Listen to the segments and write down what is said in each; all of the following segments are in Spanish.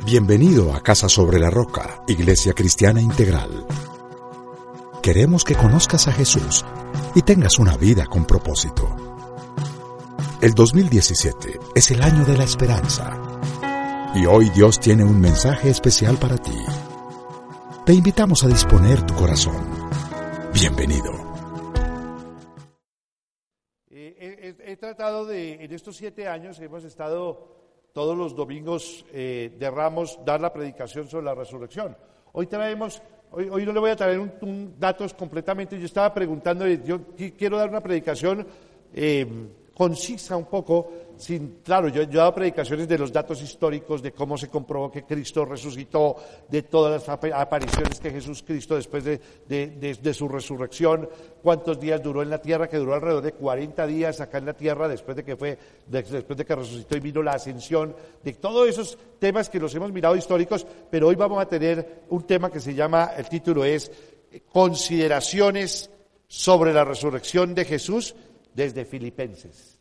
Bienvenido a Casa sobre la Roca, Iglesia Cristiana Integral. Queremos que conozcas a Jesús y tengas una vida con propósito. El 2017 es el año de la esperanza. Y hoy Dios tiene un mensaje especial para ti. Te invitamos a disponer tu corazón. Bienvenido. Eh, he, he tratado de, en estos siete años, hemos estado todos los domingos eh, de Ramos dar la predicación sobre la resurrección. Hoy traemos, hoy, hoy no le voy a traer un, datos completamente, yo estaba preguntando, yo quiero dar una predicación eh, concisa un poco, sin, claro, yo, yo, he dado predicaciones de los datos históricos, de cómo se comprobó que Cristo resucitó, de todas las apariciones que Jesús Cristo después de, de, su resurrección, cuántos días duró en la tierra, que duró alrededor de 40 días acá en la tierra después de que fue, después de que resucitó y vino la ascensión, de todos esos temas que los hemos mirado históricos, pero hoy vamos a tener un tema que se llama, el título es Consideraciones sobre la resurrección de Jesús desde Filipenses.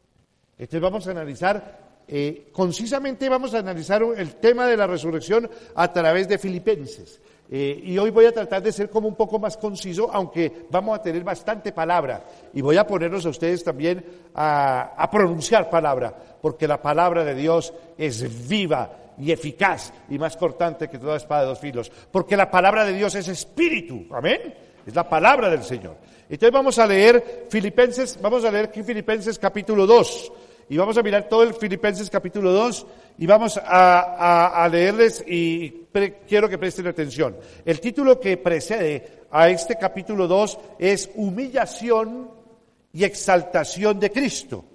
Entonces vamos a analizar, eh, concisamente vamos a analizar el tema de la resurrección a través de Filipenses. Eh, y hoy voy a tratar de ser como un poco más conciso, aunque vamos a tener bastante palabra. Y voy a ponerlos a ustedes también a, a pronunciar palabra, porque la palabra de Dios es viva y eficaz y más cortante que toda espada de dos filos. Porque la palabra de Dios es espíritu. Amén. Es la palabra del Señor. Entonces vamos a leer Filipenses, vamos a leer aquí Filipenses capítulo 2. Y vamos a mirar todo el Filipenses capítulo 2 y vamos a, leerles y quiero que presten atención. El título que precede a este capítulo 2 es Humillación y exaltación de Cristo.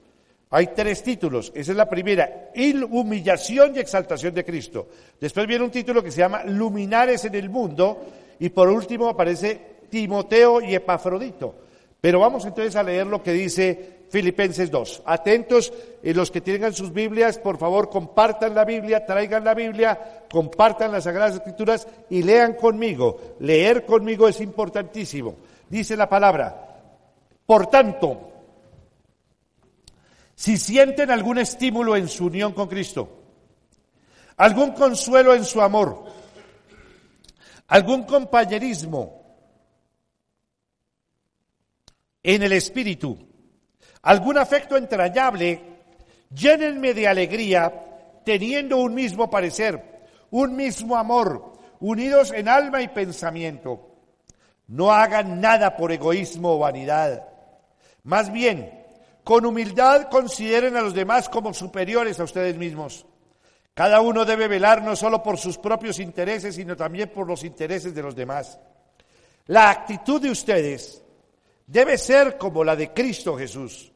Hay tres títulos. Esa es la primera, humillación y exaltación de Cristo. Después viene un título que se llama Luminares en el mundo y por último aparece Timoteo y Epafrodito. Pero vamos entonces a leer lo que dice Filipenses 2. Atentos, eh, los que tengan sus Biblias, por favor, compartan la Biblia, traigan la Biblia, compartan las Sagradas Escrituras y lean conmigo. Leer conmigo es importantísimo. Dice la palabra, por tanto, si sienten algún estímulo en su unión con Cristo, algún consuelo en su amor, algún compañerismo en el espíritu, algún afecto entrañable, llénenme de alegría, teniendo un mismo parecer, un mismo amor, unidos en alma y pensamiento. No hagan nada por egoísmo o vanidad. Más bien, con humildad consideren a los demás como superiores a ustedes mismos. Cada uno debe velar no solo por sus propios intereses, sino también por los intereses de los demás. La actitud de ustedes debe ser como la de Cristo Jesús,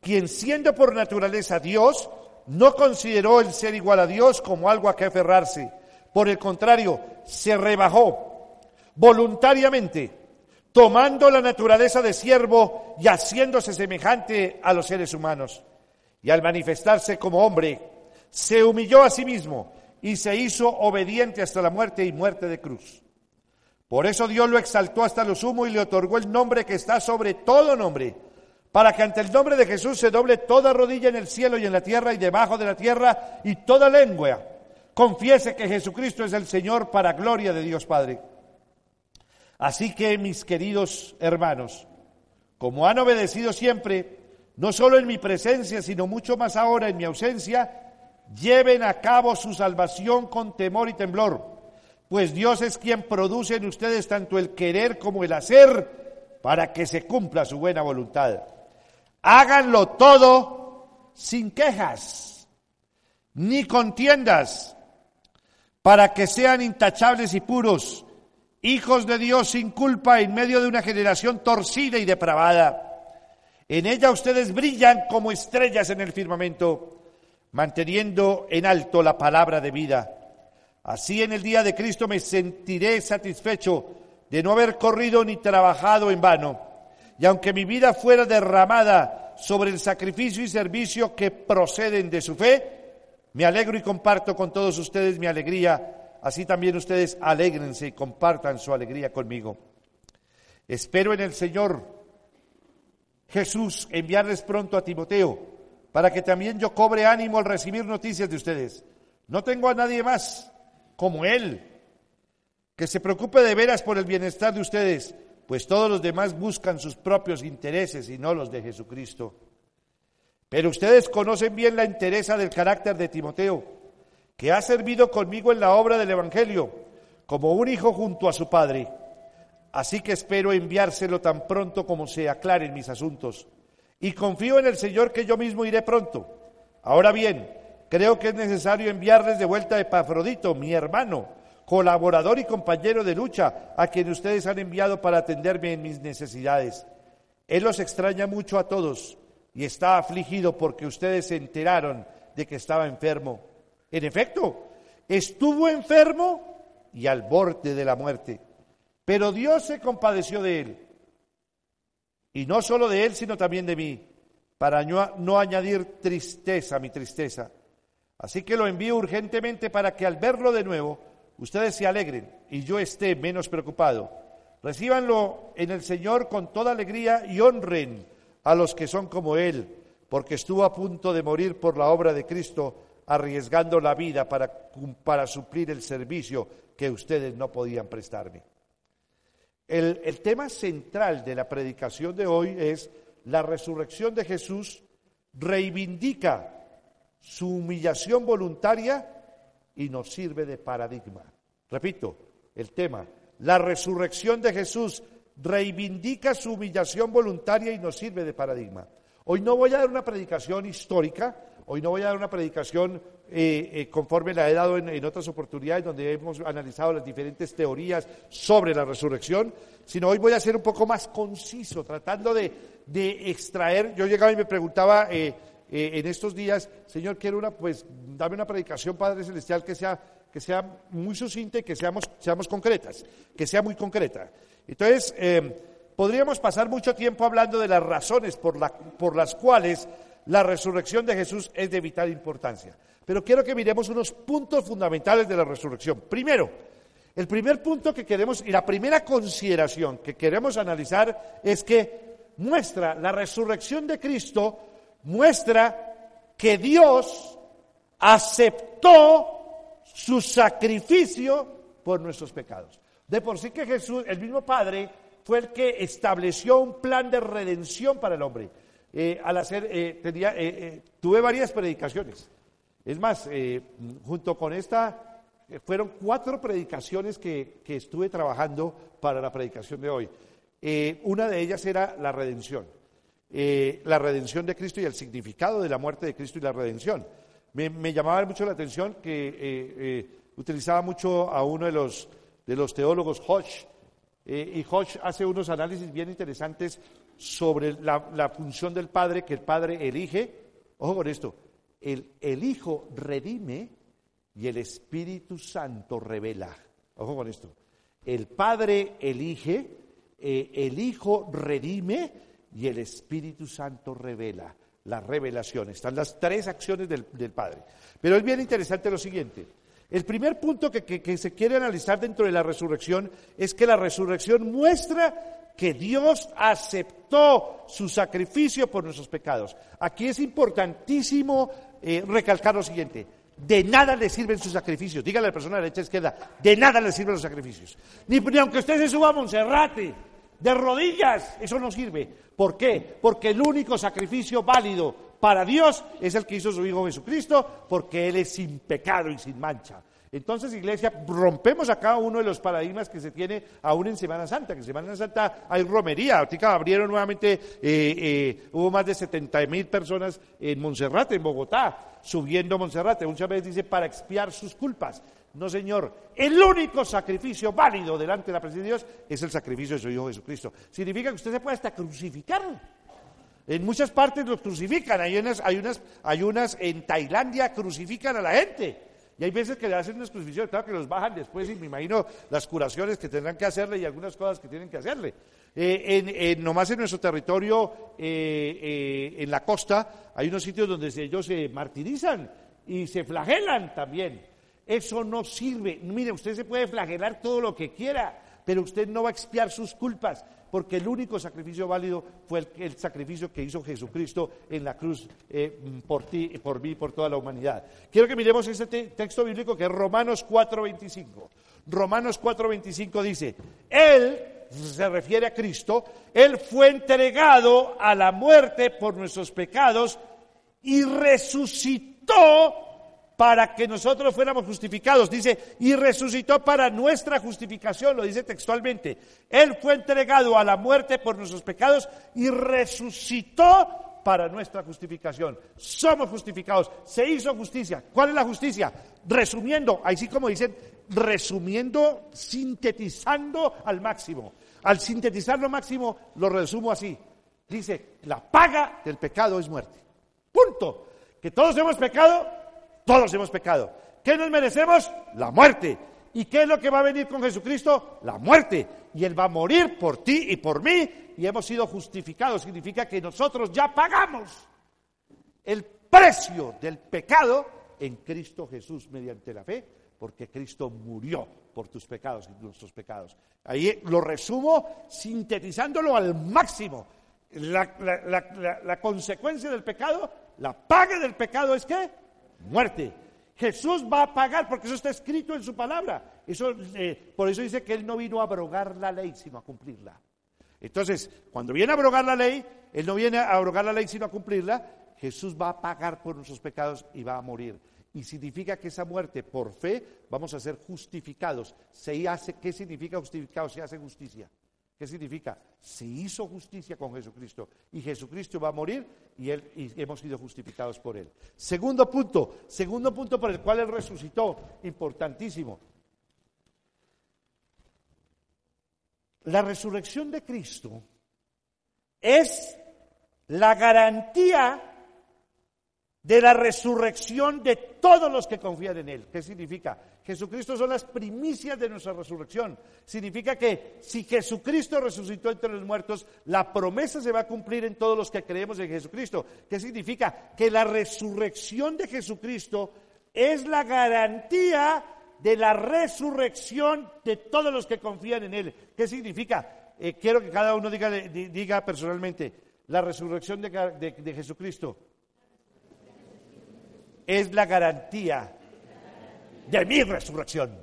quien siendo por naturaleza Dios, no consideró el ser igual a Dios como algo a que aferrarse. Por el contrario, se rebajó voluntariamente tomando la naturaleza de siervo y haciéndose semejante a los seres humanos. Y al manifestarse como hombre, se humilló a sí mismo y se hizo obediente hasta la muerte y muerte de cruz. Por eso Dios lo exaltó hasta lo sumo y le otorgó el nombre que está sobre todo nombre, para que ante el nombre de Jesús se doble toda rodilla en el cielo y en la tierra y debajo de la tierra y toda lengua confiese que Jesucristo es el Señor para gloria de Dios Padre. Así que, mis queridos hermanos, como han obedecido siempre, no solo en mi presencia, sino mucho más ahora en mi ausencia, lleven a cabo su salvación con temor y temblor, pues Dios es quien produce en ustedes tanto el querer como el hacer para que se cumpla su buena voluntad. Háganlo todo sin quejas, ni contiendas, para que sean intachables y puros hijos de Dios sin culpa en medio de una generación torcida y depravada. En ella ustedes brillan como estrellas en el firmamento, manteniendo en alto la palabra de vida. Así en el día de Cristo me sentiré satisfecho de no haber corrido ni trabajado en vano. Y aunque mi vida fuera derramada sobre el sacrificio y servicio que proceden de su fe, me alegro y comparto con todos ustedes mi alegría así también ustedes alégrense y compartan su alegría conmigo. Espero en el Señor Jesús enviarles pronto a Timoteo para que también yo cobre ánimo al recibir noticias de ustedes. No tengo a nadie más, como Él, que se preocupe de veras por el bienestar de ustedes, pues todos los demás buscan sus propios intereses y no los de Jesucristo. Pero ustedes conocen bien la entereza del carácter de Timoteo, que ha servido conmigo en la obra del Evangelio, como un hijo junto a su padre. Así que espero enviárselo tan pronto como se aclaren mis asuntos. Y confío en el Señor que yo mismo iré pronto. Ahora bien, creo que es necesario enviarles de vuelta a Epafrodito, mi hermano, colaborador y compañero de lucha, a quien ustedes han enviado para atenderme en mis necesidades. Él los extraña mucho a todos y está afligido porque ustedes se enteraron de que estaba enfermo. En efecto, estuvo enfermo y al borde de la muerte, pero Dios se compadeció de él. Y no solo de él, sino también de mí, para no, añadir tristeza a mi tristeza. Así que lo envío urgentemente para que al verlo de nuevo, ustedes se alegren y yo esté menos preocupado. Recíbanlo en el Señor con toda alegría y honren a los que son como Él, porque estuvo a punto de morir por la obra de Cristo, arriesgando la vida para, para suplir el servicio que ustedes no podían prestarme. El, el tema central de la predicación de hoy es la resurrección de Jesús reivindica su humillación voluntaria y nos sirve de paradigma. Repito, el tema, la resurrección de Jesús reivindica su humillación voluntaria y nos sirve de paradigma. Hoy no voy a dar una predicación histórica, hoy no voy a dar una predicación eh, eh, conforme la he dado en, otras oportunidades donde hemos analizado las diferentes teorías sobre la resurrección, sino hoy voy a ser un poco más conciso, tratando de, extraer, yo llegaba y me preguntaba... Eh, en estos días, Señor, quiero una, pues, dame una predicación, Padre Celestial, que sea, que sea muy sucinta y que seamos, seamos concretas, que sea muy concreta. Entonces, eh, podríamos pasar mucho tiempo hablando de las razones por, por las cuales la resurrección de Jesús es de vital importancia. Pero quiero que miremos unos puntos fundamentales de la resurrección. Primero, el primer punto que queremos y la primera consideración que queremos analizar es que muestra la resurrección de Cristo, muestra que Dios aceptó su sacrificio por nuestros pecados. De por sí que Jesús, el mismo Padre, fue el que estableció un plan de redención para el hombre. Eh, al hacer, eh, tenía, eh, tuve varias predicaciones. Es más, junto con esta, fueron cuatro predicaciones que, que, estuve trabajando para la predicación de hoy. una de ellas era la redención. La redención de Cristo y el significado de la muerte de Cristo y la redención. Me, llamaba mucho la atención que utilizaba mucho a uno de los de los teólogos Hodge. Eh, y Hodge hace unos análisis bien interesantes sobre la, función del Padre, que el Padre elige. Ojo con esto, el, el Hijo redime y el Espíritu Santo revela. Ojo con esto. El Padre elige, eh, el Hijo redime y el Espíritu Santo revela. La revelación. Están las tres acciones del, Padre. Pero es bien interesante lo siguiente. El primer punto que, se quiere analizar dentro de la resurrección es que la resurrección muestra que Dios aceptó su sacrificio por nuestros pecados. Aquí es importantísimo eh, recalcar lo siguiente. De nada le sirven sus sacrificios. Dígale a la persona de derecha izquierda, de nada le sirven los sacrificios. Ni, ni aunque usted se suba a Monserrate, de rodillas, eso no sirve. ¿Por qué? Porque el único sacrificio válido para Dios es el que hizo su Hijo Jesucristo, porque Él es sin pecado y sin mancha. Entonces, iglesia, rompemos acá uno de los paradigmas que se tiene aún en Semana Santa, que en Semana Santa hay romería. Ahorita abrieron nuevamente, eh, eh, hubo más de 70 mil personas en Monserrate, en Bogotá, subiendo a Monserrate. Muchas veces dice para expiar sus culpas. No, Señor, el único sacrificio válido delante de la presencia de Dios es el sacrificio de su Hijo Jesucristo. Significa que usted se puede hasta crucificar en muchas partes los crucifican. Hay unas, hay unas, hay unas en Tailandia crucifican a la gente. Y hay veces que le hacen unas crucifixión, claro que los bajan después y me imagino las curaciones que tendrán que hacerle y algunas cosas que tienen que hacerle. Eh, en, nomás en nuestro territorio, eh, eh, en la costa, hay unos sitios donde ellos se martirizan y se flagelan también. Eso no sirve. Mire, usted se puede flagelar todo lo que quiera, pero usted no va a expiar sus culpas. porque el único sacrificio válido fue el, sacrificio que hizo Jesucristo en la cruz eh, por ti, por mí, por toda la humanidad. Quiero que miremos este texto bíblico que es Romanos 4:25. Romanos 4:25 dice, Él, se refiere a Cristo, Él fue entregado a la muerte por nuestros pecados y resucitó para que nosotros fuéramos justificados. Dice, y resucitó para nuestra justificación, lo dice textualmente. Él fue entregado a la muerte por nuestros pecados y resucitó para nuestra justificación. Somos justificados. Se hizo justicia. ¿Cuál es la justicia? Resumiendo, así como dicen, resumiendo, sintetizando al máximo. Al sintetizar lo máximo, lo resumo así. Dice, la paga del pecado es muerte. Punto. Que todos hemos pecado, todos hemos pecado. ¿Qué nos merecemos? La muerte. ¿Y qué es lo que va a venir con Jesucristo? La muerte. Y Él va a morir por ti y por mí y hemos sido justificados. Significa que nosotros ya pagamos el precio del pecado en Cristo Jesús mediante la fe, porque Cristo murió por tus pecados y nuestros pecados. Ahí lo resumo sintetizándolo al máximo. La, la consecuencia del pecado, la paga del pecado es que muerte. Jesús va a pagar, porque eso está escrito en su palabra. Eso, eh, por eso dice que Él no vino a abrogar la ley, sino a cumplirla. Entonces, cuando viene a abrogar la ley, Él no viene a abrogar la ley, sino a cumplirla. Jesús va a pagar por nuestros pecados y va a morir. Y significa que esa muerte por fe vamos a ser justificados. Se hace, ¿Qué significa justificados? Se hace justicia. ¿Qué significa? Se hizo justicia con Jesucristo y Jesucristo va a morir y, hemos sido justificados por Él. Segundo punto, segundo punto por el cual Él resucitó, importantísimo. La resurrección de Cristo es la garantía de la resurrección de todos los que confían en Él. ¿Qué significa? Jesucristo son las primicias de nuestra resurrección. Significa que si Jesucristo resucitó entre los muertos, la promesa se va a cumplir en todos los que creemos en Jesucristo. ¿Qué significa? Que la resurrección de Jesucristo es la garantía de la resurrección de todos los que confían en Él. ¿Qué significa? Eh, quiero que cada uno diga, diga personalmente, la resurrección de Jesucristo es la garantía de mi resurrección.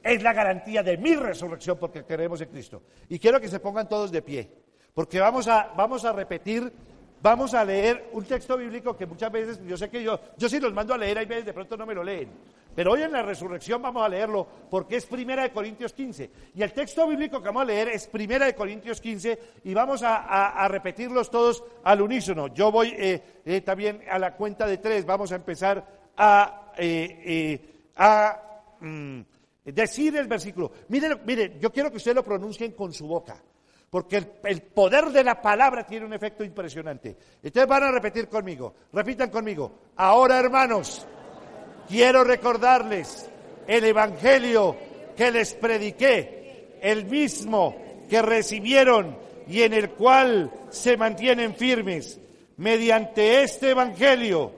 Es la garantía de mi resurrección porque creemos en Cristo. Y quiero que se pongan todos de pie, porque vamos a, vamos a repetir, vamos a leer un texto bíblico que muchas veces, yo sé que yo, yo sí los mando a leer, hay veces de pronto no me lo leen. Pero hoy en la resurrección vamos a leerlo porque es Primera de Corintios 15. Y el texto bíblico que vamos a leer es Primera de Corintios 15 y vamos a, repetirlos todos al unísono. Yo voy eh, eh, también a la cuenta de tres. Vamos a empezar a, eh, mm, decir el versículo. Mire, mire, yo quiero que ustedes lo pronuncien con su boca. Porque el, el, poder de la palabra tiene un efecto impresionante. Ustedes van a repetir conmigo. Repitan conmigo. Ahora, hermanos, quiero recordarles el Evangelio que les prediqué, el mismo que recibieron y en el cual se mantienen firmes. Mediante este Evangelio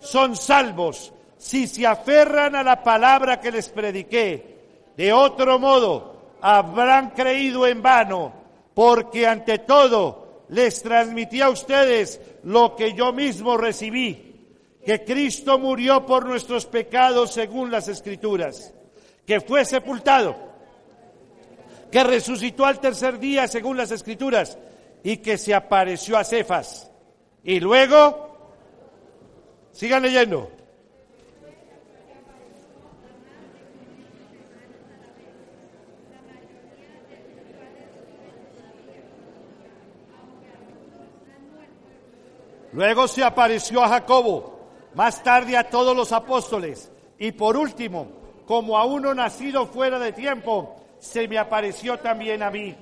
son salvos si se aferran a la palabra que les prediqué. De otro modo, habrán creído en vano, porque ante todo les transmití a ustedes lo que yo mismo recibí que Cristo murió por nuestros pecados según las Escrituras, que fue sepultado, que resucitó al tercer día según las Escrituras y que se apareció a Cefas. Y luego, sigan leyendo. Luego se apareció a Jacobo más tarde a todos los apóstoles y por último, como a uno nacido fuera de tiempo, se me apareció también a mí.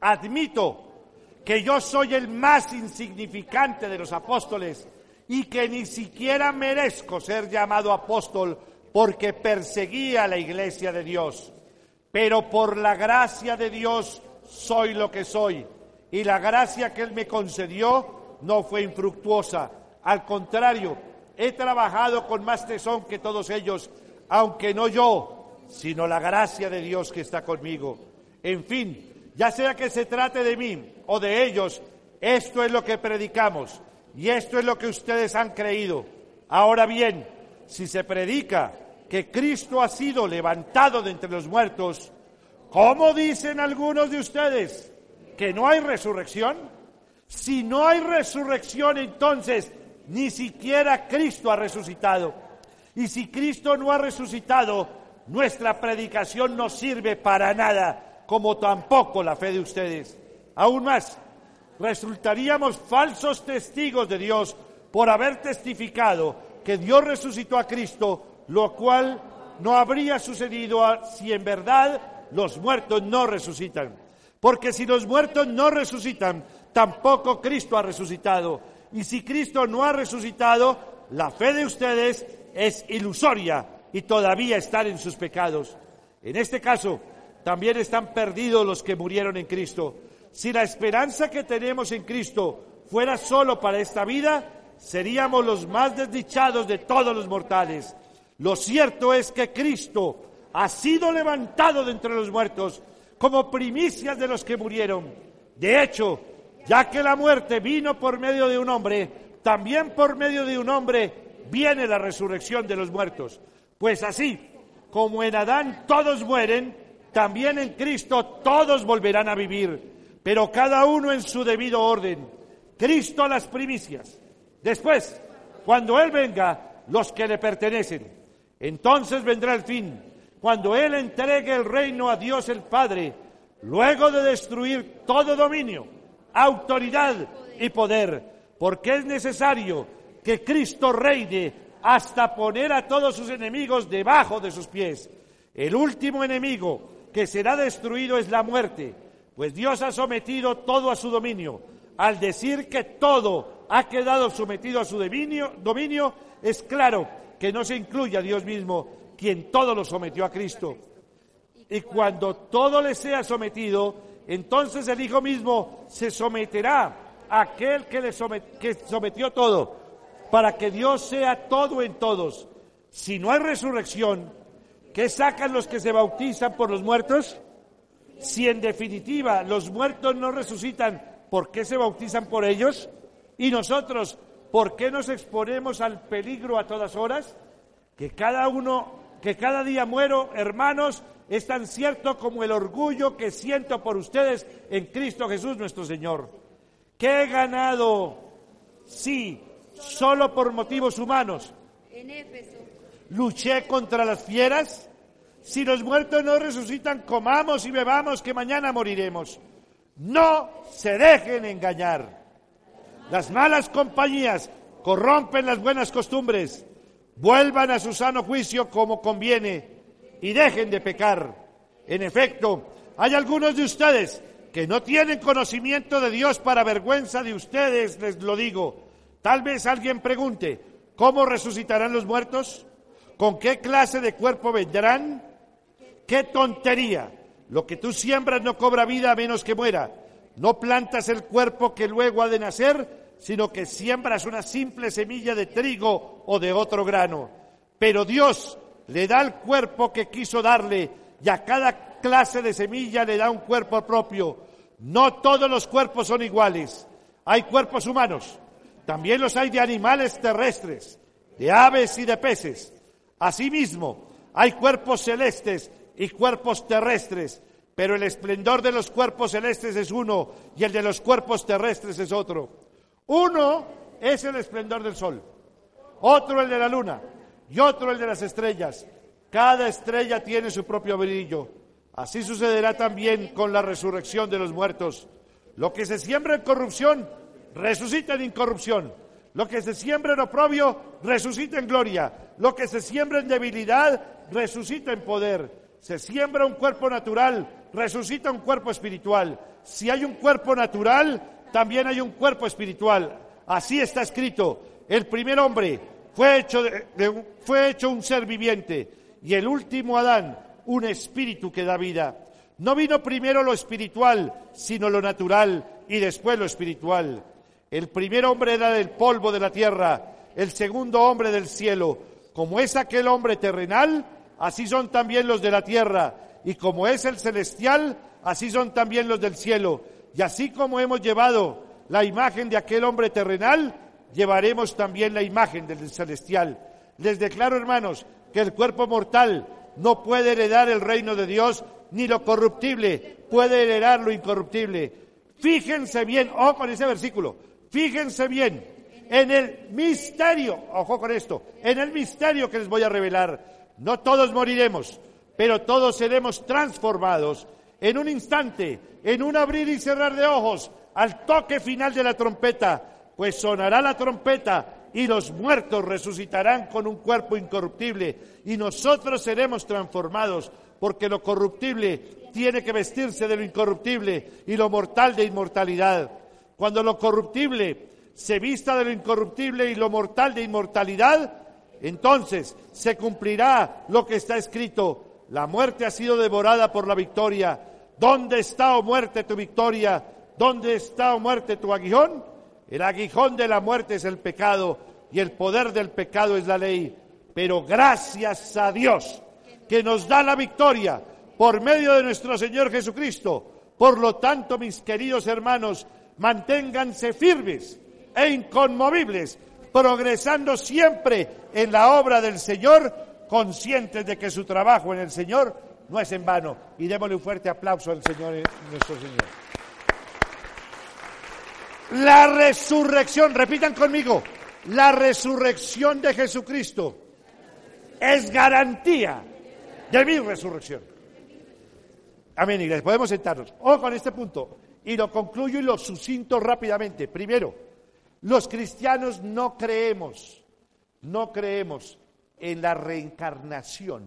Admito que yo soy el más insignificante de los apóstoles y que ni siquiera merezco ser llamado apóstol porque perseguía la iglesia de Dios. Pero por la gracia de Dios soy lo que soy y la gracia que Él me concedió no fue infructuosa. Al contrario, he trabajado con más tesón que todos ellos, aunque no yo, sino la gracia de Dios que está conmigo. En fin, ya sea que se trate de mí o de ellos, esto es lo que predicamos y esto es lo que ustedes han creído. Ahora bien, si se predica que Cristo ha sido levantado de entre los muertos, ¿cómo dicen algunos de ustedes que no hay resurrección? Si no hay resurrección, entonces ni siquiera Cristo ha resucitado. Y si Cristo no ha resucitado, nuestra predicación no sirve para nada, como tampoco la fe de ustedes. Aún más, resultaríamos falsos testigos de Dios por haber testificado que Dios resucitó a Cristo, lo cual no habría sucedido si en verdad los muertos no resucitan. Porque si los muertos no resucitan, tampoco Cristo ha resucitado. Y si Cristo no ha resucitado, la fe de ustedes es ilusoria y todavía están en sus pecados. En este caso, también están perdidos los que murieron en Cristo. Si la esperanza que tenemos en Cristo fuera solo para esta vida, seríamos los más desdichados de todos los mortales. Lo cierto es que Cristo ha sido levantado de entre los muertos como primicias de los que murieron. De hecho, ya que la muerte vino por medio de un hombre, también por medio de un hombre viene la resurrección de los muertos. Pues así, como en Adán todos mueren, también en Cristo todos volverán a vivir, pero cada uno en su debido orden. Cristo las primicias. Después, cuando Él venga, los que le pertenecen. Entonces vendrá el fin, cuando Él entregue el reino a Dios el Padre, luego de destruir todo dominio, autoridad y poder, porque es necesario que Cristo reine hasta poner a todos sus enemigos debajo de sus pies. El último enemigo que será destruido es la muerte, pues Dios ha sometido todo a su dominio. Al decir que todo ha quedado sometido a su dominio, dominio es claro que no se incluye a Dios mismo, quien todo lo sometió a Cristo. Y cuando todo le sea sometido, entonces el Hijo mismo se someterá a aquel que le que sometió todo, para que Dios sea todo en todos. Si no hay resurrección, ¿Qué sacan los que se bautizan por los muertos? Si en definitiva los muertos no resucitan, ¿por qué se bautizan por ellos? Y nosotros, ¿por qué nos exponemos al peligro a todas horas? Que cada uno, que cada día muero, hermanos, es tan cierto como el orgullo que siento por ustedes en Cristo Jesús nuestro Señor. ¿Qué he ganado? Sí, solo por motivos humanos. En Éfeso luché contra las fieras. Si los muertos no resucitan, comamos y bebamos, que mañana moriremos. No se dejen engañar. Las malas compañías corrompen las buenas costumbres. Vuelvan a su sano juicio como conviene y dejen de pecar. En efecto, hay algunos de ustedes que no tienen conocimiento de Dios para vergüenza de ustedes, les lo digo. Tal vez alguien pregunte, ¿cómo resucitarán los muertos? ¿Con qué clase de cuerpo vendrán? ¡Qué tontería! Lo que tú siembras no cobra vida a menos que muera. No plantas el cuerpo que luego ha de nacer, sino que siembras una simple semilla de trigo o de otro grano. Pero Dios le da el cuerpo que quiso darle y a cada clase de semilla le da un cuerpo propio. No todos los cuerpos son iguales. Hay cuerpos humanos, también los hay de animales terrestres, de aves y de peces. Asimismo, hay cuerpos celestes y cuerpos terrestres, pero el esplendor de los cuerpos celestes es uno y el de los cuerpos terrestres es otro. Uno es el esplendor del sol, otro el de la luna y otro el de las estrellas. Cada estrella tiene su propio brillo. Así sucederá también con la resurrección de los muertos. Lo que se siembra en corrupción, resucita en incorrupción. Lo que se siembra en oprobio, resucita en gloria. Lo que se siembra en debilidad, resucita en poder. Se siembra un cuerpo natural, resucita un cuerpo espiritual. Si hay un cuerpo natural, también hay un cuerpo espiritual. Así está escrito. El primer hombre fue hecho, fue hecho un ser viviente y el último Adán un espíritu que da vida. No vino primero lo espiritual, sino lo natural y después lo espiritual. El primer hombre era del polvo de la tierra, el segundo hombre del cielo. Como es aquel hombre terrenal, así son también los de la tierra. Y como es el celestial, así son también los del cielo. Y así como hemos llevado la imagen de aquel hombre terrenal, llevaremos también la imagen del celestial. Les declaro, hermanos, que el cuerpo mortal no puede heredar el reino de Dios, ni lo corruptible puede heredar lo incorruptible. Fíjense bien, ojo con ese versículo, fíjense bien en el misterio, ojo con esto, en el misterio que les voy a revelar. No todos moriremos, pero todos seremos transformados en un instante, en un abrir y cerrar de ojos, al toque final de la trompeta, pues sonará la trompeta y los muertos resucitarán con un cuerpo incorruptible y nosotros seremos transformados, porque lo corruptible tiene que vestirse de lo incorruptible y lo mortal de inmortalidad. Cuando lo corruptible se vista de lo incorruptible y lo mortal de inmortalidad, entonces se cumplirá lo que está escrito. La muerte ha sido devorada por la victoria. ¿Dónde está, o oh muerte, tu victoria? ¿Dónde está, o oh muerte, tu aguijón? El aguijón de la muerte es el pecado y el poder del pecado es la ley. Pero gracias a Dios que nos da la victoria por medio de nuestro Señor Jesucristo. Por lo tanto, mis queridos hermanos, manténganse firmes e inconmovibles, progresando siempre en la obra del Señor, conscientes de que su trabajo en el Señor no es en vano. Y démosle un fuerte aplauso al Señor, nuestro Señor. La resurrección, repitan conmigo, la resurrección de Jesucristo es garantía de mi resurrección. Amén, iglesia. Podemos sentarnos. Ojo con este punto. Y lo concluyo y lo sucinto rápidamente. Primero, los cristianos no creemos, no creemos en la reencarnación.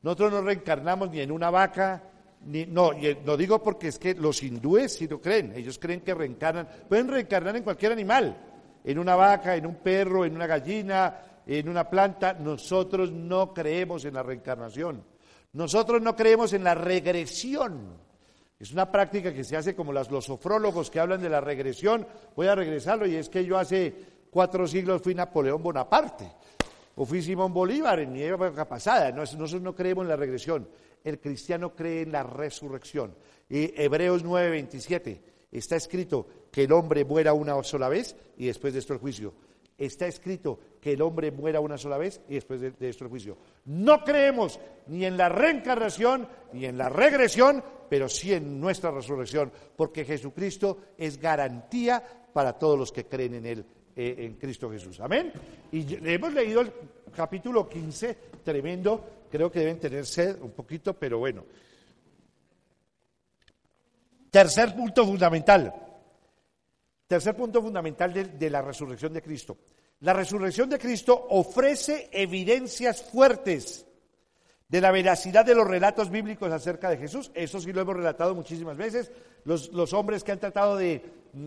Nosotros no reencarnamos ni en una vaca, ni, no, lo digo porque es que los hindúes sí lo creen, ellos creen que reencarnan, pueden reencarnar en cualquier animal, en una vaca, en un perro, en una gallina, en una planta. Nosotros no creemos en la reencarnación, nosotros no creemos en la regresión. Es una práctica que se hace como los sofrólogos que hablan de la regresión. Voy a regresarlo y es que yo hace cuatro siglos fui Napoleón Bonaparte o fui Simón Bolívar en mi época pasada. Nosotros no creemos en la regresión. El cristiano cree en la resurrección. Y Hebreos 9:27 está escrito que el hombre muera una sola vez y después de esto el juicio. Está escrito que el hombre muera una sola vez y después de, esto el juicio. No creemos ni en la reencarnación ni en la regresión, pero sí en nuestra resurrección, porque Jesucristo es garantía para todos los que creen en Él, eh, en Cristo Jesús. Amén. Y hemos leído el capítulo 15, tremendo, creo que deben tener sed un poquito, pero bueno. Tercer punto fundamental. Tercer punto fundamental de la resurrección de Cristo. La resurrección de Cristo ofrece evidencias fuertes de la veracidad de los relatos bíblicos acerca de Jesús. Eso sí lo hemos relatado muchísimas veces. Los, hombres que han tratado de...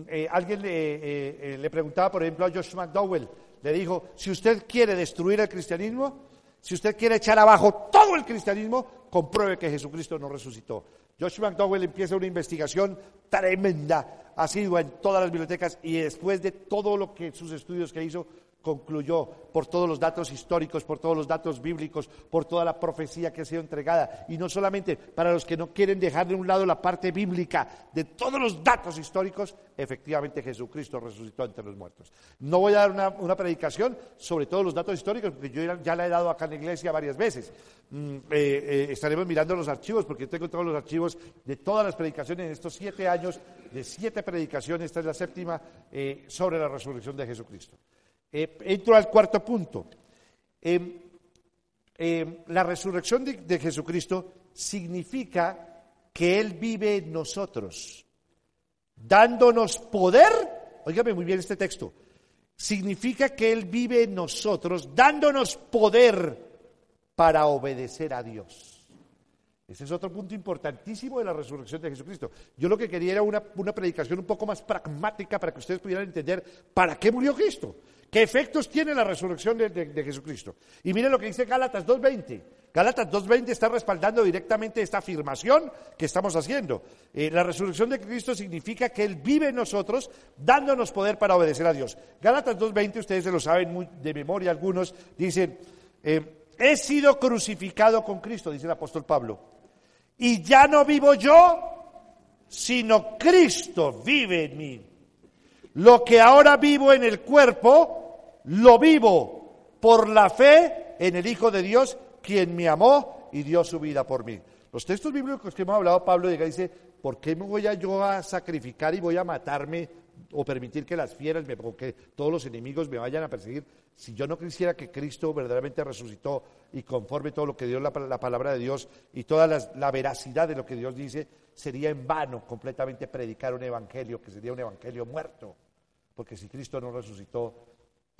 Eh, alguien eh, eh, le preguntaba, por ejemplo, a Josh McDowell, le dijo, si usted quiere destruir el cristianismo, si usted quiere echar abajo todo el cristianismo, compruebe que Jesucristo no resucitó. Josh McDowell empieza una investigación tremenda, ha sido en todas las bibliotecas y después de todo lo que sus estudios que hizo, concluyó por todos los datos históricos, por todos los datos bíblicos, por toda la profecía que ha sido entregada. Y no solamente para los que no quieren dejar de un lado la parte bíblica de todos los datos históricos, efectivamente Jesucristo resucitó entre los muertos. No voy a dar una, predicación sobre todos los datos históricos, porque yo ya la he dado acá en la iglesia varias veces. Mm, eh, eh, estaremos mirando los archivos, porque tengo todos los archivos de todas las predicaciones en estos siete años, de siete predicaciones, esta es la séptima, eh, sobre la resurrección de Jesucristo. Eh, entro al cuarto punto. Em, em, la resurrección de, Jesucristo significa que Él vive en nosotros, dándonos poder. Óigame muy bien este texto. Significa que Él vive en nosotros, dándonos poder para obedecer a Dios. Ese es otro punto importantísimo de la resurrección de Jesucristo. Yo lo que quería era una, una predicación un poco más pragmática para que ustedes pudieran entender para qué murió Cristo. ¿Qué efectos tiene la resurrección de, Jesucristo? Y miren lo que dice Gálatas 2.20. Gálatas 2.20 está respaldando directamente esta afirmación que estamos haciendo. Eh, la resurrección de Cristo significa que Él vive en nosotros, dándonos poder para obedecer a Dios. Gálatas 2.20, ustedes se lo saben muy de memoria algunos, dicen, eh, he sido crucificado con Cristo, dice el apóstol Pablo. Y ya no vivo yo, sino Cristo vive en mí. Lo que ahora vivo en el cuerpo, lo vivo por la fe en el Hijo de Dios, quien me amó y dio su vida por mí. Los textos bíblicos que hemos hablado, Pablo dice, ¿por qué me voy a yo a sacrificar y voy a matarme o permitir que las fieras, o que todos los enemigos me vayan a perseguir? Si yo no quisiera que Cristo verdaderamente resucitó y conforme todo lo que dio la, palabra de Dios y toda la veracidad de lo que Dios dice, sería en vano completamente predicar un evangelio que sería un evangelio muerto. Porque si Cristo no resucitó,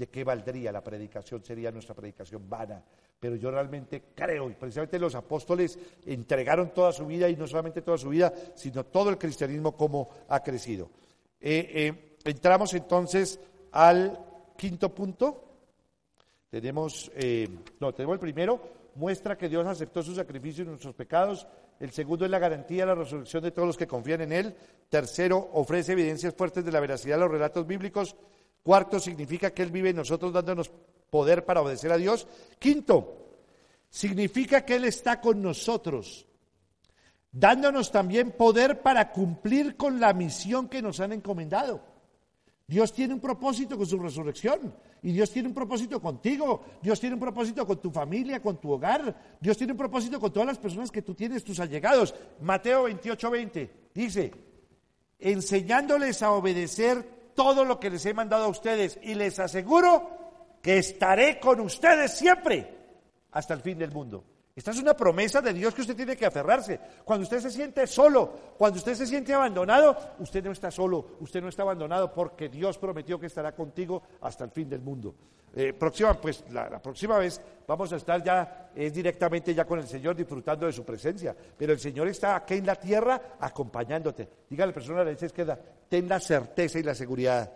¿de qué valdría la predicación? Sería nuestra predicación vana. Pero yo realmente creo, y precisamente los apóstoles entregaron toda su vida, y no solamente toda su vida, sino todo el cristianismo como ha crecido. Eh, eh, entramos entonces al quinto punto. Tenemos, eh, no, tenemos el primero, muestra que Dios aceptó su sacrificio y nuestros pecados. El segundo es la garantía de la resurrección de todos los que confían en Él. Tercero, ofrece evidencias fuertes de la veracidad de los relatos bíblicos. Cuarto, significa que Él vive en nosotros dándonos poder para obedecer a Dios. Quinto, significa que Él está con nosotros, dándonos también poder para cumplir con la misión que nos han encomendado. Dios tiene un propósito con su resurrección y Dios tiene un propósito contigo, Dios tiene un propósito con tu familia, con tu hogar, Dios tiene un propósito con todas las personas que tú tienes, tus allegados. Mateo 28, 20 dice, enseñándoles a obedecer todo lo que les he mandado a ustedes y les aseguro que estaré con ustedes siempre hasta el fin del mundo. Esta es una promesa de Dios que usted tiene que aferrarse. Cuando usted se siente solo, cuando usted se siente abandonado, usted no está solo, usted no está abandonado porque Dios prometió que estará contigo hasta el fin del mundo. Eh, próxima, pues la, próxima vez vamos a estar ya es directamente ya con el Señor disfrutando de su presencia. Pero el Señor está aquí en la tierra acompañándote. Dígale a la persona a la derecha izquierda, ten la certeza y la seguridad.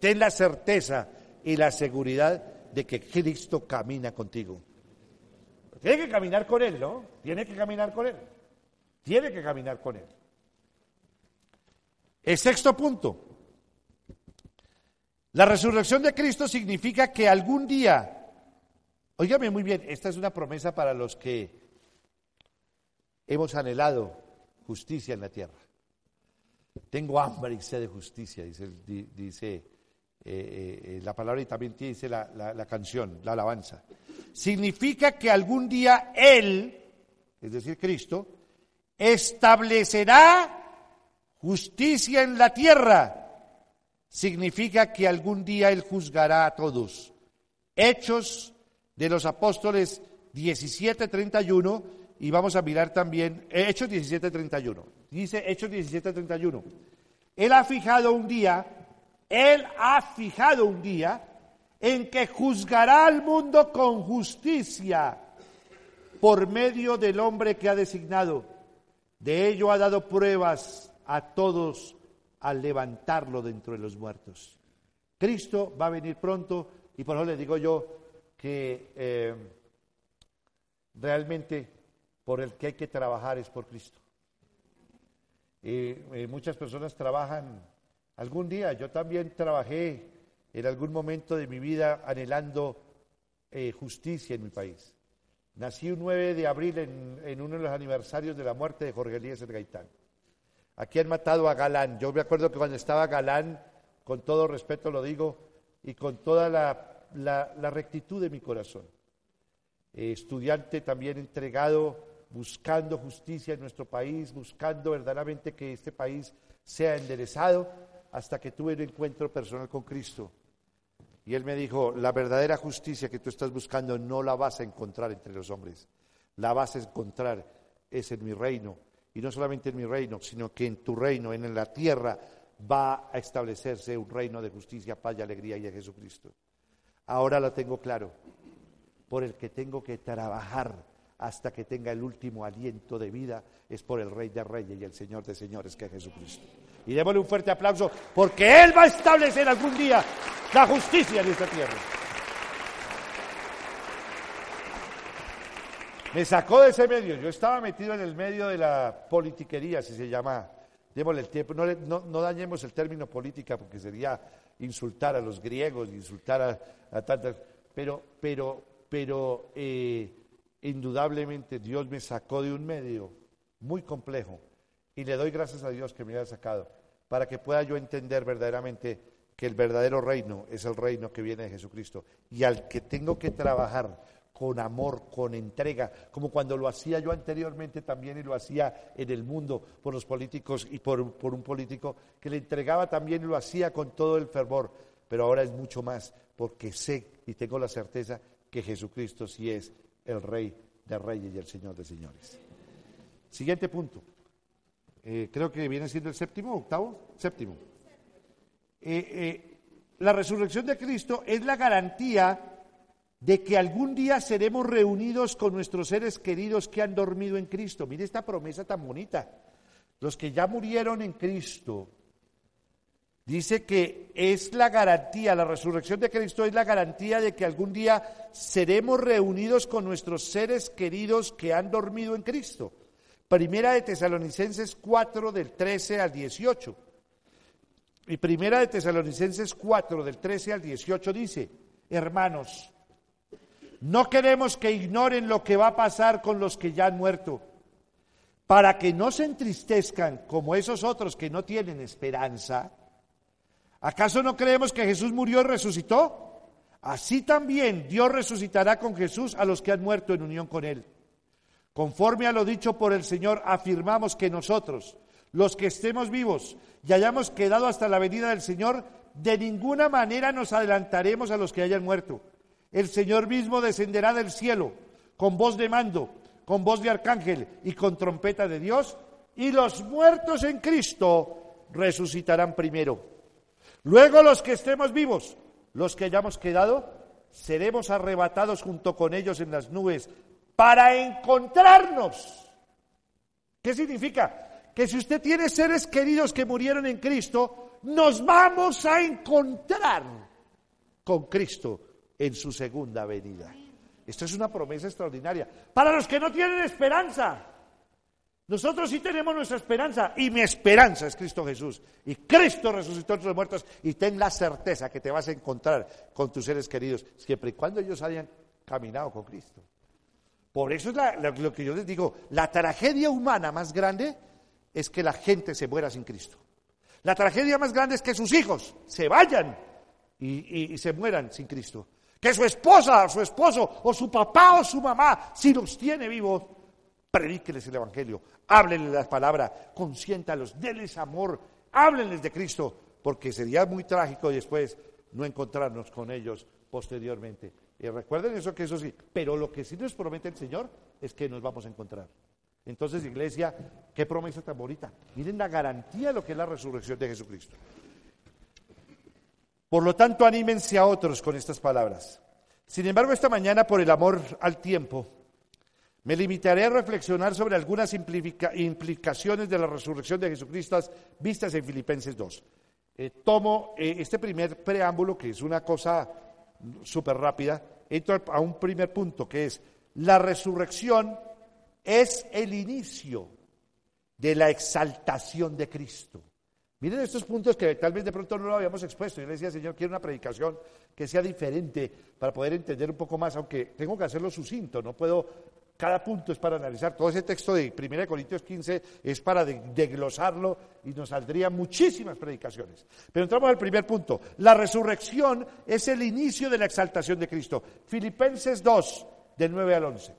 ten la certeza y la seguridad de que Cristo camina contigo. Tiene que caminar con Él, ¿no? Tiene que caminar con Él. Tiene que caminar con Él. El sexto punto. La resurrección de Cristo significa que algún día, óigame muy bien, esta es una promesa para los que hemos anhelado justicia en la tierra. Tengo hambre y sed de justicia, dice eh, eh, eh, la palabra y también dice la, la, canción, la alabanza. Significa que algún día Él, es decir, Cristo, establecerá justicia en la tierra. Significa que algún día Él juzgará a todos. Hechos de los Apóstoles 17:31 y vamos a mirar también Hechos 17:31. Dice Hechos 17:31. Él ha fijado un día él ha fijado un día en que juzgará al mundo con justicia por medio del hombre que ha designado. De ello ha dado pruebas a todos al levantarlo dentro de los muertos. Cristo va a venir pronto y por eso le digo yo que eh, realmente por el que hay que trabajar es por Cristo. Eh, muchas personas trabajan Algún día yo también trabajé en algún momento de mi vida anhelando eh, justicia en mi país. Nací un 9 de abril en, uno de los aniversarios de la muerte de Jorge Elías Gaitán. Aquí han matado a Galán. Yo me acuerdo que cuando estaba Galán, con todo respeto lo digo, y con toda la, rectitud de mi corazón, eh, estudiante también entregado, buscando justicia en nuestro país, buscando verdaderamente que este país sea enderezado hasta que tuve un encuentro personal con Cristo. Y Él me dijo, la verdadera justicia que tú estás buscando no la vas a encontrar entre los hombres, la vas a encontrar es en mi reino. Y no solamente en mi reino, sino que en tu reino, en la tierra, va a establecerse un reino de justicia, paz y alegría y de Jesucristo. Ahora lo tengo claro, por el que tengo que trabajar hasta que tenga el último aliento de vida es por el Rey de Reyes y el Señor de Señores, que es Jesucristo. Y démosle un fuerte aplauso porque Él va a establecer algún día la justicia en esta tierra. Me sacó de ese medio. Yo estaba metido en el medio de la politiquería, si se llama. Démosle el tiempo. No, dañemos el término política porque sería insultar a los griegos, insultar a, tantas. Pero, pero, pero eh, indudablemente Dios me sacó de un medio muy complejo. Y le doy gracias a Dios que me haya sacado para que pueda yo entender verdaderamente que el verdadero reino es el reino que viene de Jesucristo y al que tengo que trabajar con amor, con entrega, como cuando lo hacía yo anteriormente también y lo hacía en el mundo por los políticos y por, por un político que le entregaba también y lo hacía con todo el fervor, pero ahora es mucho más porque sé y tengo la certeza que Jesucristo sí es el Rey de Reyes y el Señor de Señores. Siguiente punto. Eh, creo que viene siendo el séptimo, octavo, séptimo. Eh, eh, la resurrección de Cristo es la garantía de que algún día seremos reunidos con nuestros seres queridos que han dormido en Cristo. Mire esta promesa tan bonita. Los que ya murieron en Cristo, dice que es la garantía, la resurrección de Cristo es la garantía de que algún día seremos reunidos con nuestros seres queridos que han dormido en Cristo. Primera de Tesalonicenses 4 del 13 al 18. Y Primera de Tesalonicenses 4 del 13 al 18 dice, hermanos, no queremos que ignoren lo que va a pasar con los que ya han muerto, para que no se entristezcan como esos otros que no tienen esperanza. ¿Acaso no creemos que Jesús murió y resucitó? Así también Dios resucitará con Jesús a los que han muerto en unión con Él. Conforme a lo dicho por el Señor, afirmamos que nosotros, los que estemos vivos y hayamos quedado hasta la venida del Señor, de ninguna manera nos adelantaremos a los que hayan muerto el Señor mismo descenderá del cielo con voz de mando, con voz de arcángel y con trompeta de Dios, y los muertos en Cristo resucitarán primero. Luego los que estemos vivos, los que hayamos quedado, seremos arrebatados junto con ellos en las nubes para encontrarnos. ¿Qué significa? Que si usted tiene seres queridos que murieron en Cristo, nos vamos a encontrar con Cristo en su segunda venida. Esto es una promesa extraordinaria. Para los que no tienen esperanza, nosotros sí tenemos nuestra esperanza y mi esperanza es Cristo Jesús. Y Cristo resucitó entre los muertos y ten la certeza que te vas a encontrar con tus seres queridos siempre y cuando ellos hayan caminado con Cristo. Por eso es lo que yo les digo, la tragedia humana más grande es que la gente se muera sin Cristo. La tragedia más grande es que sus hijos se vayan y se mueran sin Cristo. Que su esposa, su esposo, o su papá o su mamá, si los tiene vivos, predíqueles el Evangelio, háblenles las palabras, consiéntalos, denles amor, háblenles de Cristo, porque sería muy trágico después no encontrarnos con ellos posteriormente. Y recuerden eso que eso sí, pero lo que sí nos promete el Señor es que nos vamos a encontrar. Entonces, iglesia, qué promesa tan bonita. Miren la garantía de lo que es la resurrección de Jesucristo. Por lo tanto, anímense a otros con estas palabras. Sin embargo, esta mañana, por el amor al tiempo, me limitaré a reflexionar sobre algunas implicaciones de la resurrección de Jesucristo vistas en Filipenses 2. Eh, tomo eh, este primer preámbulo, que es una cosa súper rápida, entro a un primer punto, que es la resurrección es el inicio de la exaltación de Cristo. Miren estos puntos que tal vez de pronto no lo habíamos expuesto. Yo le decía, Señor, quiero una predicación que sea diferente para poder entender un poco más, aunque tengo que hacerlo sucinto, no puedo, cada punto es para analizar. Todo ese texto de 1 Corintios 15 es para desglosarlo y nos saldrían muchísimas predicaciones. Pero entramos al primer punto. La resurrección es el inicio de la exaltación de Cristo. Filipenses 2, del 9 al 11.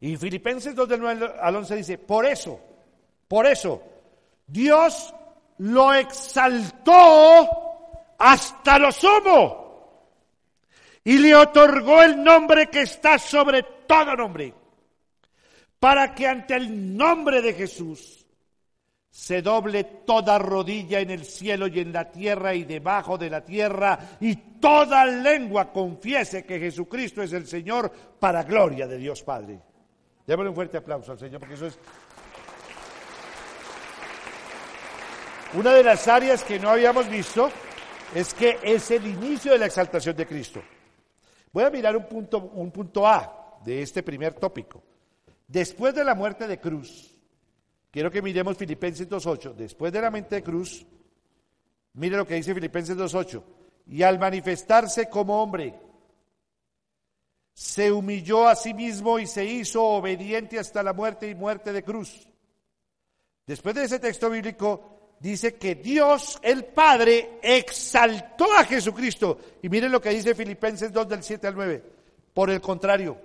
Y Filipenses 2, del 9 al 11 dice, por eso, por eso, Dios lo exaltó hasta lo sumo y le otorgó el nombre que está sobre todo nombre, para que ante el nombre de Jesús se doble toda rodilla en el cielo y en la tierra y debajo de la tierra, y toda lengua confiese que Jesucristo es el Señor para gloria de Dios Padre. Démosle un fuerte aplauso al Señor, porque eso es Una de las áreas que no habíamos visto es que es el inicio de la exaltación de Cristo. Voy a mirar un punto, un punto A de este primer tópico. Después de la muerte de cruz, quiero que miremos Filipenses 2.8. Después de la muerte de cruz, mire lo que dice Filipenses 2.8. Y al manifestarse como hombre, se humilló a sí mismo y se hizo obediente hasta la muerte y muerte de cruz. Después de ese texto bíblico dice que Dios el Padre exaltó a Jesucristo. Y miren lo que dice Filipenses 2 del 7 al 9. Por el contrario,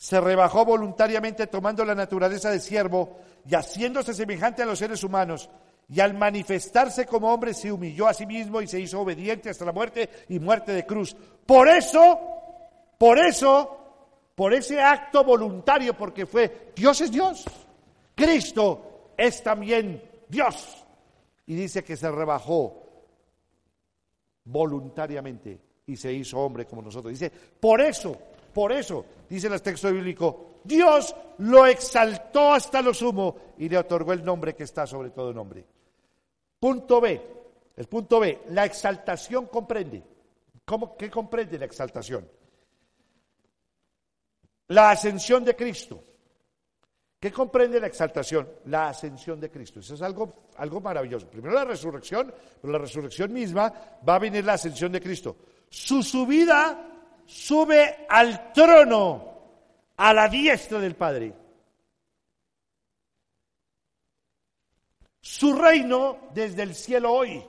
se rebajó voluntariamente tomando la naturaleza de siervo y haciéndose semejante a los seres humanos. Y al manifestarse como hombre se humilló a sí mismo y se hizo obediente hasta la muerte y muerte de cruz. Por eso por eso, por ese acto voluntario, porque fue, Dios es Dios, Cristo es también Dios. Y dice que se rebajó voluntariamente y se hizo hombre como nosotros. Dice, por eso, por eso, dice el texto bíblico, Dios lo exaltó hasta lo sumo y le otorgó el nombre que está sobre todo nombre. Punto B, el punto B, la exaltación comprende. ¿Cómo, ¿Qué comprende la exaltación? La ascensión de Cristo. ¿Qué comprende la exaltación? La ascensión de Cristo. Eso es algo, algo maravilloso. Primero la resurrección, pero la resurrección misma va a venir la ascensión de Cristo. Su subida sube al trono, a la diestra del Padre. Su reino desde el cielo hoy.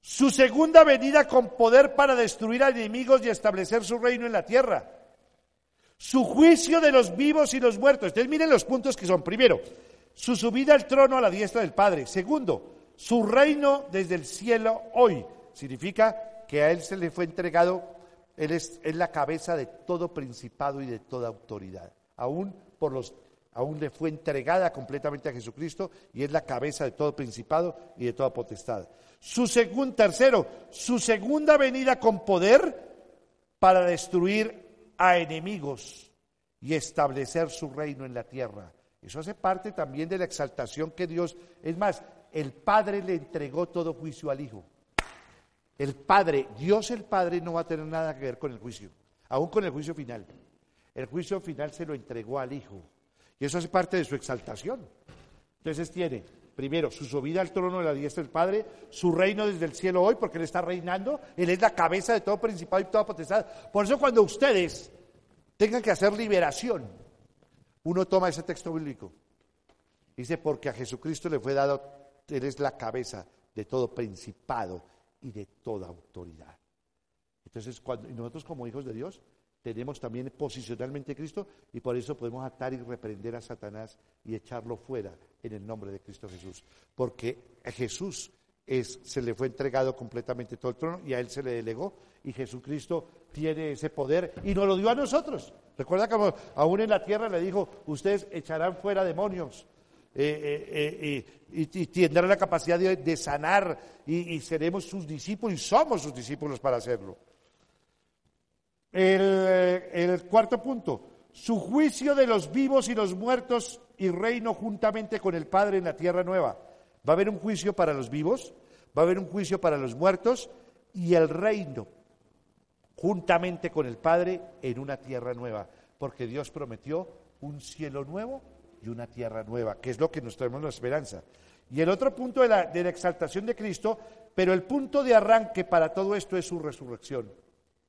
Su segunda venida con poder para destruir a enemigos y establecer su reino en la tierra su juicio de los vivos y los muertos. Entonces miren los puntos que son. Primero, su subida al trono a la diestra del Padre. Segundo, su reino desde el cielo hoy. Significa que a Él se le fue entregado, Él es, la cabeza de todo principado y de toda autoridad. Aún, por los, aún le fue entregada completamente a Jesucristo y es la cabeza de todo principado y de toda potestad. Su segundo, tercero, su segunda venida con poder para destruir a enemigos y establecer su reino en la tierra. Eso hace parte también de la exaltación que Dios, es más, el Padre le entregó todo juicio al Hijo. El Padre, Dios el Padre no va a tener nada que ver con el juicio, aún con el juicio final. El juicio final se lo entregó al Hijo. Y eso hace parte de su exaltación. Entonces tiene, primero, su subida al trono de la diestra del Padre, su reino desde el cielo hoy, porque Él está reinando, Él es la cabeza de todo principado y toda potestad. Por eso cuando ustedes tengan que hacer liberación, uno toma ese texto bíblico. Dice, porque a Jesucristo le fue dado, Él es la cabeza de todo principado y de toda autoridad. Entonces, cuando, nosotros como hijos de Dios tenemos también posicionalmente Cristo y por eso podemos atar y reprender a Satanás y echarlo fuera en el nombre de Cristo Jesús. Porque a Jesús es, se le fue entregado completamente todo el trono y a él se le delegó y Jesucristo tiene ese poder y nos lo dio a nosotros. Recuerda que aún en la tierra le dijo, ustedes echarán fuera demonios. Eh, eh, eh, y, tendrán la capacidad de, sanar y, seremos sus discípulos y somos sus discípulos para hacerlo. el cuarto punto, su juicio de los vivos y los muertos y reino juntamente con el Padre en la tierra nueva. Va a haber un juicio para los vivos, va a haber un juicio para los muertos y el reino juntamente con el Padre en una tierra nueva, porque Dios prometió un cielo nuevo y una tierra nueva, que es lo que nos traemos la esperanza. Y el otro punto de la, de la exaltación de Cristo, pero el punto de arranque para todo esto es su resurrección.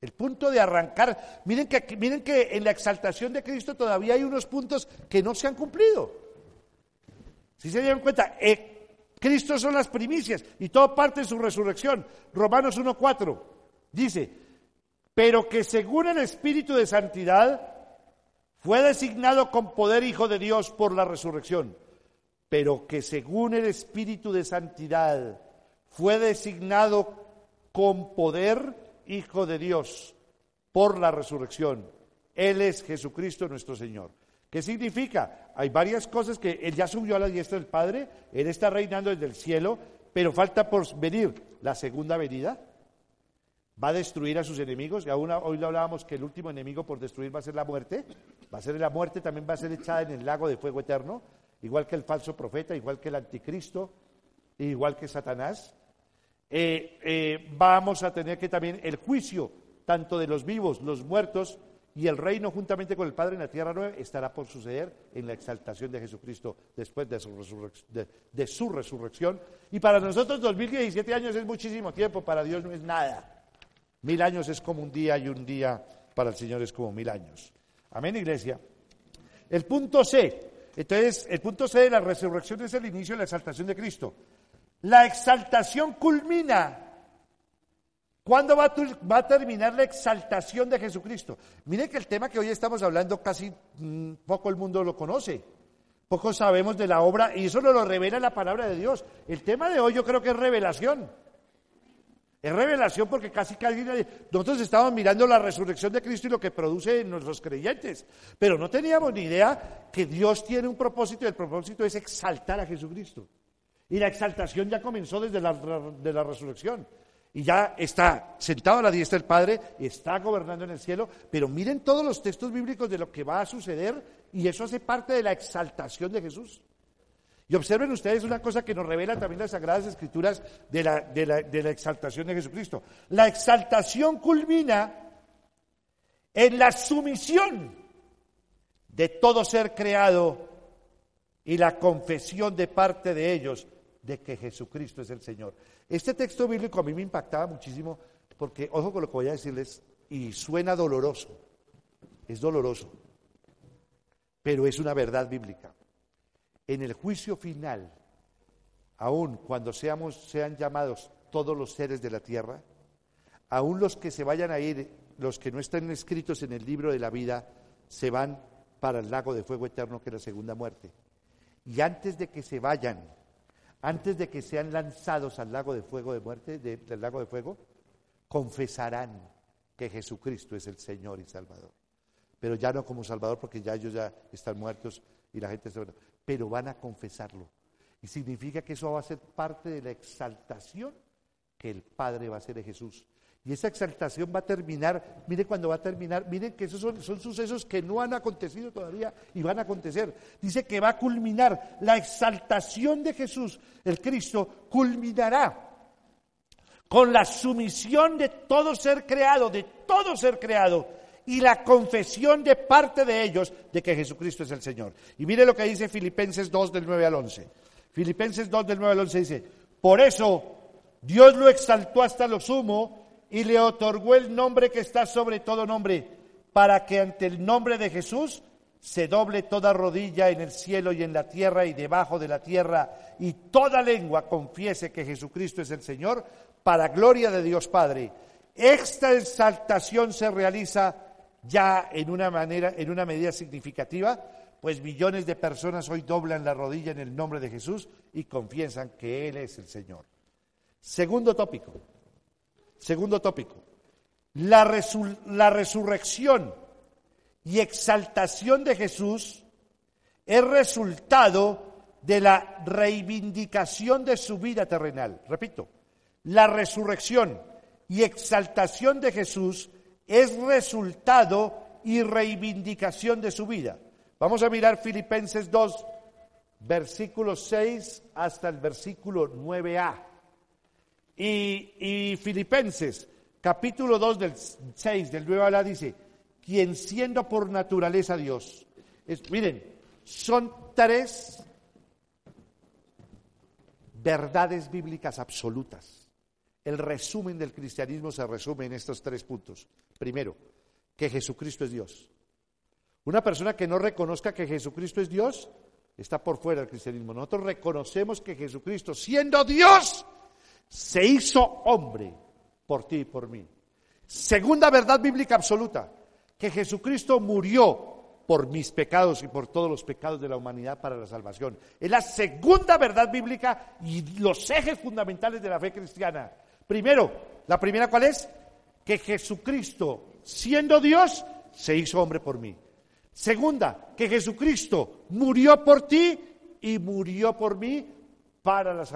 El punto de arrancar, miren que, miren que en la exaltación de Cristo todavía hay unos puntos que no se han cumplido. Si se dieron cuenta, eh, Cristo son las primicias y todo parte de su resurrección. Romanos 1.4 dice, pero que según el Espíritu de Santidad fue designado con poder Hijo de Dios por la resurrección, pero que según el Espíritu de Santidad fue designado con poder Hijo de Dios por la resurrección. Él es Jesucristo nuestro Señor. ¿Qué significa? Hay varias cosas que Él ya subió a la diestra del Padre, Él está reinando desde el cielo, pero falta por venir la segunda venida. Va a destruir a sus enemigos. Y aún hoy lo hablábamos que el último enemigo por destruir va a ser la muerte. Va a ser la muerte, también va a ser echada en el lago de fuego eterno, igual que el falso profeta, igual que el anticristo, igual que Satanás. Eh, eh, vamos a tener que también el juicio, tanto de los vivos, los muertos, y el reino juntamente con el Padre en la tierra nueva estará por suceder en la exaltación de Jesucristo después de su, resurrección. Y para nosotros 2017 años es muchísimo tiempo, para Dios no es nada. Mil años es como un día y un día para el Señor es como mil años. Amén, iglesia. El punto C. Entonces, el punto C de la resurrección es el inicio de la exaltación de Cristo. La exaltación culmina. ¿Cuándo va a, terminar la exaltación de Jesucristo? Miren que el tema que hoy estamos hablando casi mm, poco el mundo lo conoce. Poco sabemos de la obra y eso nos lo revela la palabra de Dios. El tema de hoy yo creo que es revelación. Es revelación porque casi casi nosotros estábamos mirando la resurrección de Cristo y lo que produce en nuestros creyentes, pero no teníamos ni idea que Dios tiene un propósito y el propósito es exaltar a Jesucristo. Y la exaltación ya comenzó desde la, de la resurrección. Y ya está sentado a la diestra del Padre, está gobernando en el cielo, pero miren todos los textos bíblicos de lo que va a suceder y eso hace parte de la exaltación de Jesús. Y observen ustedes una cosa que nos revela también las Sagradas Escrituras de la, de la, exaltación de Jesucristo. La exaltación culmina en la sumisión de todo ser creado y la confesión de parte de ellos de que Jesucristo es el Señor. Este texto bíblico a mí me impactaba muchísimo porque, ojo con lo que voy a decirles, y suena doloroso, es doloroso, pero es una verdad bíblica en el juicio final, aun cuando seamos, sean llamados todos los seres de la tierra, aun los que se vayan a ir, los que no están escritos en el libro de la vida, se van para el lago de fuego eterno que es la segunda muerte. Y antes de que se vayan, antes de que sean lanzados al lago de fuego de muerte, del lago de fuego, confesarán que Jesucristo es el Señor y Salvador. Pero ya no como Salvador porque ya ellos ya están muertos y la gente está pero van a confesarlo. Y significa que eso va a ser parte de la exaltación que el Padre va a hacer de Jesús. Y esa exaltación va a terminar, miren cuando va a terminar, miren que esos son, son, sucesos que no han acontecido todavía y van a acontecer. Dice que va a culminar la exaltación de Jesús, el Cristo, culminará con la sumisión de todo ser creado, de todo ser creado, y la confesión de parte de ellos de que Jesucristo es el Señor. Y mire lo que dice Filipenses 2 del 9 al 11. Filipenses 2 del 9 al 11 dice, por eso Dios lo exaltó hasta lo sumo y le otorgó el nombre que está sobre todo nombre, para que ante el nombre de Jesús se doble toda rodilla en el cielo y en la tierra y debajo de la tierra, y toda lengua confiese que Jesucristo es el Señor, para gloria de Dios Padre. Esta exaltación se realiza ya en una manera, en una medida significativa, pues millones de personas hoy doblan la rodilla en el nombre de Jesús y confiesan que Él es el Señor. Segundo tópico, segundo tópico, la, la resurrección y exaltación de Jesús es resultado de la reivindicación de su vida terrenal. Repito, la resurrección y exaltación de Jesús es resultado y reivindicación de su vida. Vamos a mirar Filipenses 2, versículo 6 hasta el versículo 9a. Y, Filipenses, capítulo 2 del 6, del 9 a dice, quien siendo por naturaleza Dios. miren, son tres verdades bíblicas absolutas. El resumen del cristianismo se resume en estos tres puntos. Primero, que Jesucristo es Dios. Una persona que no reconozca que Jesucristo es Dios está por fuera del cristianismo. Nosotros reconocemos que Jesucristo, siendo Dios, se hizo hombre por ti y por mí. Segunda verdad bíblica absoluta, que Jesucristo murió por mis pecados y por todos los pecados de la humanidad para la salvación. Es la segunda verdad bíblica y los ejes fundamentales de la fe cristiana. Primero, la primera cuál es? Que Jesucristo, siendo Dios, se hizo hombre por mí. Segunda, que Jesucristo murió por ti y murió por mí para la,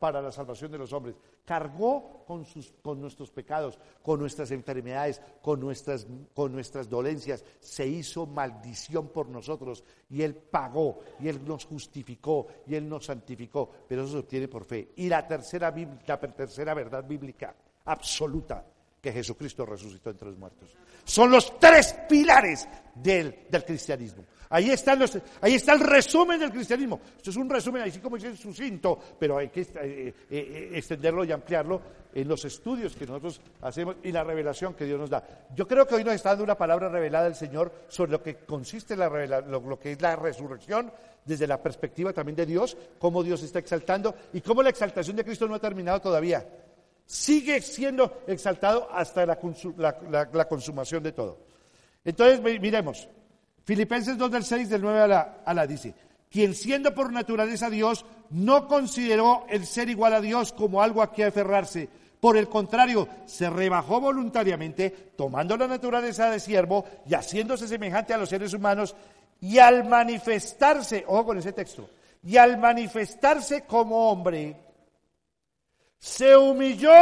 para la salvación de los hombres. Cargó con, sus, con nuestros pecados, con nuestras enfermedades, con nuestras, con nuestras dolencias. Se hizo maldición por nosotros y Él pagó y Él nos justificó y Él nos santificó. Pero eso se obtiene por fe. Y la tercera, la tercera verdad bíblica absoluta que Jesucristo resucitó entre los muertos. Son los tres pilares del, del cristianismo. Ahí, están los, ahí está el resumen del cristianismo. Esto es un resumen, así como dice sucinto, pero hay que eh, eh, eh, extenderlo y ampliarlo en los estudios que nosotros hacemos y la revelación que Dios nos da. Yo creo que hoy nos está dando una palabra revelada del Señor sobre lo que consiste la lo, lo que es la resurrección desde la perspectiva también de Dios, cómo Dios está exaltando y cómo la exaltación de Cristo no ha terminado todavía. Sigue siendo exaltado hasta la, consumación de todo. Entonces, miremos, Filipenses 2 del 6 del 9 a la, a la dice, quien siendo por naturaleza Dios, no consideró el ser igual a Dios como algo a que aferrarse. Por el contrario, se rebajó voluntariamente, tomando la naturaleza de siervo y haciéndose semejante a los seres humanos, y al manifestarse, ojo con ese texto, y al manifestarse como hombre, se humilló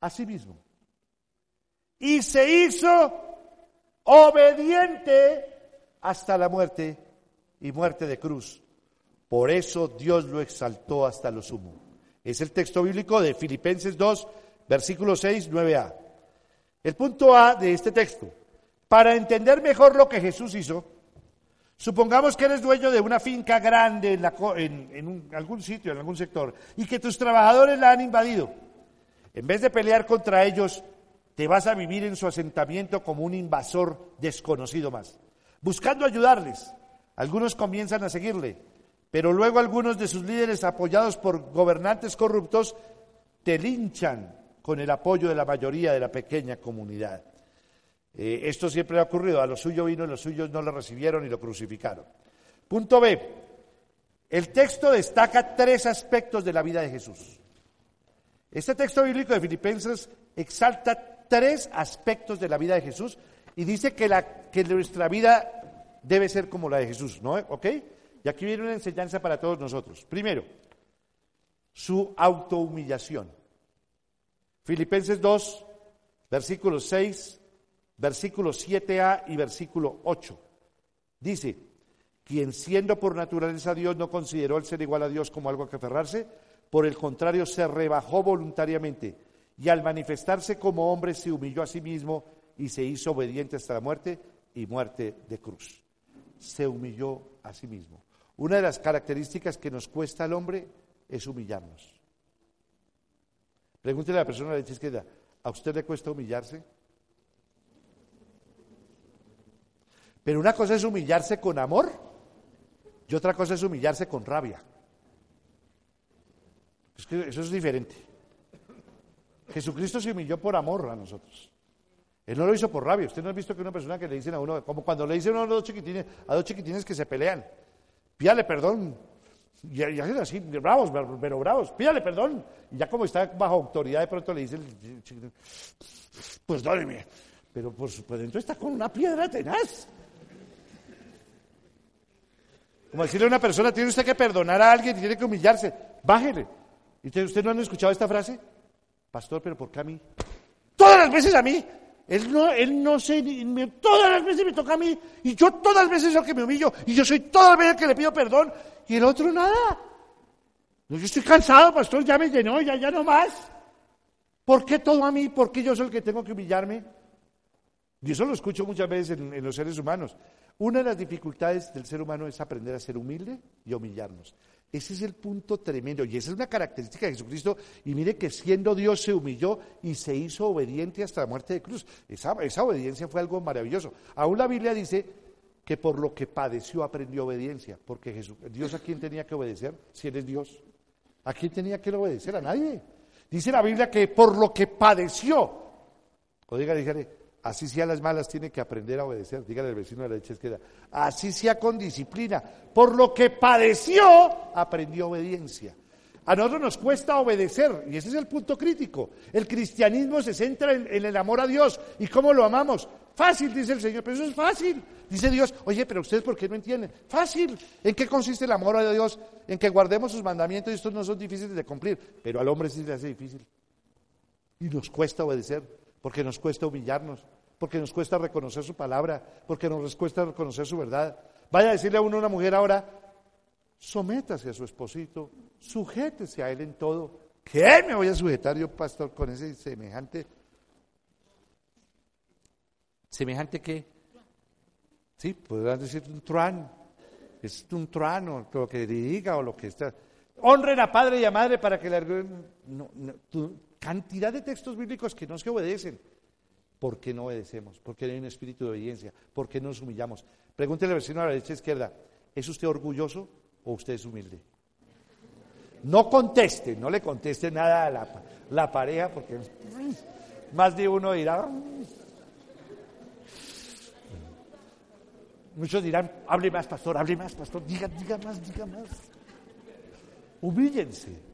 a sí mismo y se hizo obediente hasta la muerte y muerte de cruz. Por eso Dios lo exaltó hasta lo sumo. Es el texto bíblico de Filipenses 2, versículo 6, 9a. El punto A de este texto. Para entender mejor lo que Jesús hizo, supongamos que eres dueño de una finca grande en, en algún sitio, en algún sector, y que tus trabajadores la han invadido. En vez de pelear contra ellos, te vas a vivir en su asentamiento como un invasor desconocido más, buscando ayudarles. Algunos comienzan a seguirle, pero luego algunos de sus líderes, apoyados por gobernantes corruptos, te linchan con el apoyo de la mayoría de la pequeña comunidad. Eh, esto siempre ha ocurrido, a los suyos vino y los suyos no lo recibieron y lo crucificaron. Punto B. El texto destaca tres aspectos de la vida de Jesús. Este texto bíblico de Filipenses exalta tres aspectos de la vida de Jesús y dice que, la, que nuestra vida debe ser como la de Jesús, ¿no? ¿Ok? Y aquí viene una enseñanza para todos nosotros. Primero, su autohumillación. Filipenses 2, versículos 6, versículo 7a y versículo 8. Dice, quien siendo por naturaleza Dios no consideró el ser igual a Dios como algo a que aferrarse, por el contrario se rebajó voluntariamente y al manifestarse como hombre se humilló a sí mismo y se hizo obediente hasta la muerte y muerte de cruz. Se humilló a sí mismo. Una de las características que nos cuesta al hombre es humillarnos. Pregúntele a la persona de la izquierda, ¿a usted le cuesta humillarse? Pero una cosa es humillarse con amor y otra cosa es humillarse con rabia. Es que eso es diferente. Jesucristo se humilló por amor a nosotros. Él no lo hizo por rabia. Usted no ha visto que una persona que le dicen a uno, como cuando le dicen a dos chiquitines, a dos chiquitines que se pelean, pídale perdón. Y, hacen así, bravos, pero bravos, pídale perdón. Y ya como está bajo autoridad, de pronto le dice el chiquitín, pues dóleme. Pero por pues dentro está con una piedra tenaz. Como decirle a una persona, tiene usted que perdonar a alguien y tiene que humillarse. Bájele. ¿Y usted no han escuchado esta frase? Pastor, pero ¿por qué a mí? Todas las veces a mí. Él no, él no sé, todas las veces me toca a mí. Y yo todas las veces soy el que me humillo. Y yo soy todas las veces el que le pido perdón. Y el otro nada. yo estoy cansado, pastor, ya me llenó, ya, ya no más. ¿Por qué todo a mí? ¿Por qué yo soy el que tengo que humillarme? Y eso lo escucho muchas veces en los seres humanos. Una de las dificultades del ser humano es aprender a ser humilde y humillarnos. Ese es el punto tremendo y esa es una característica de Jesucristo. Y mire que siendo Dios se humilló y se hizo obediente hasta la muerte de cruz. Esa, obediencia fue algo maravilloso. Aún la Biblia dice que por lo que padeció aprendió obediencia. Porque Jesús, Dios a quién tenía que obedecer si Él es Dios. ¿A quién tenía que obedecer? A nadie. Dice la Biblia que por lo que padeció. O diga, dígale, Así sea las malas, tiene que aprender a obedecer. Dígale al vecino de la derecha izquierda. Así sea con disciplina. Por lo que padeció, aprendió obediencia. A nosotros nos cuesta obedecer, y ese es el punto crítico. El cristianismo se centra en, el amor a Dios. ¿Y cómo lo amamos? Fácil, dice el Señor, pero eso es fácil. Dice Dios, oye, pero ustedes ¿por qué no entienden? Fácil. ¿En qué consiste el amor a Dios? En que guardemos sus mandamientos y estos no son difíciles de cumplir, pero al hombre sí le hace difícil. Y nos cuesta obedecer porque nos cuesta humillarnos, porque nos cuesta reconocer su palabra, porque nos cuesta reconocer su verdad. Vaya a decirle a uno una mujer ahora, sométase a su esposito, sujétese a él en todo, ¿Qué me voy a sujetar yo, pastor, con ese semejante? ¿Semejante qué? Sí, podrán decir un truán. Es un truano, lo que diga o lo que está. Honren a padre y a madre para que la no, cantidad de textos bíblicos que no se obedecen. ¿Por qué no obedecemos? ¿Por qué no hay un espíritu de obediencia? ¿Por qué no nos humillamos? Pregúntele al vecino a la derecha izquierda, ¿es usted orgulloso o usted es humilde? No conteste, no le conteste nada a la, la pareja porque más de uno dirá. Muchos dirán, hable más, pastor, hable más, pastor, diga, diga más, diga más. Humíllense.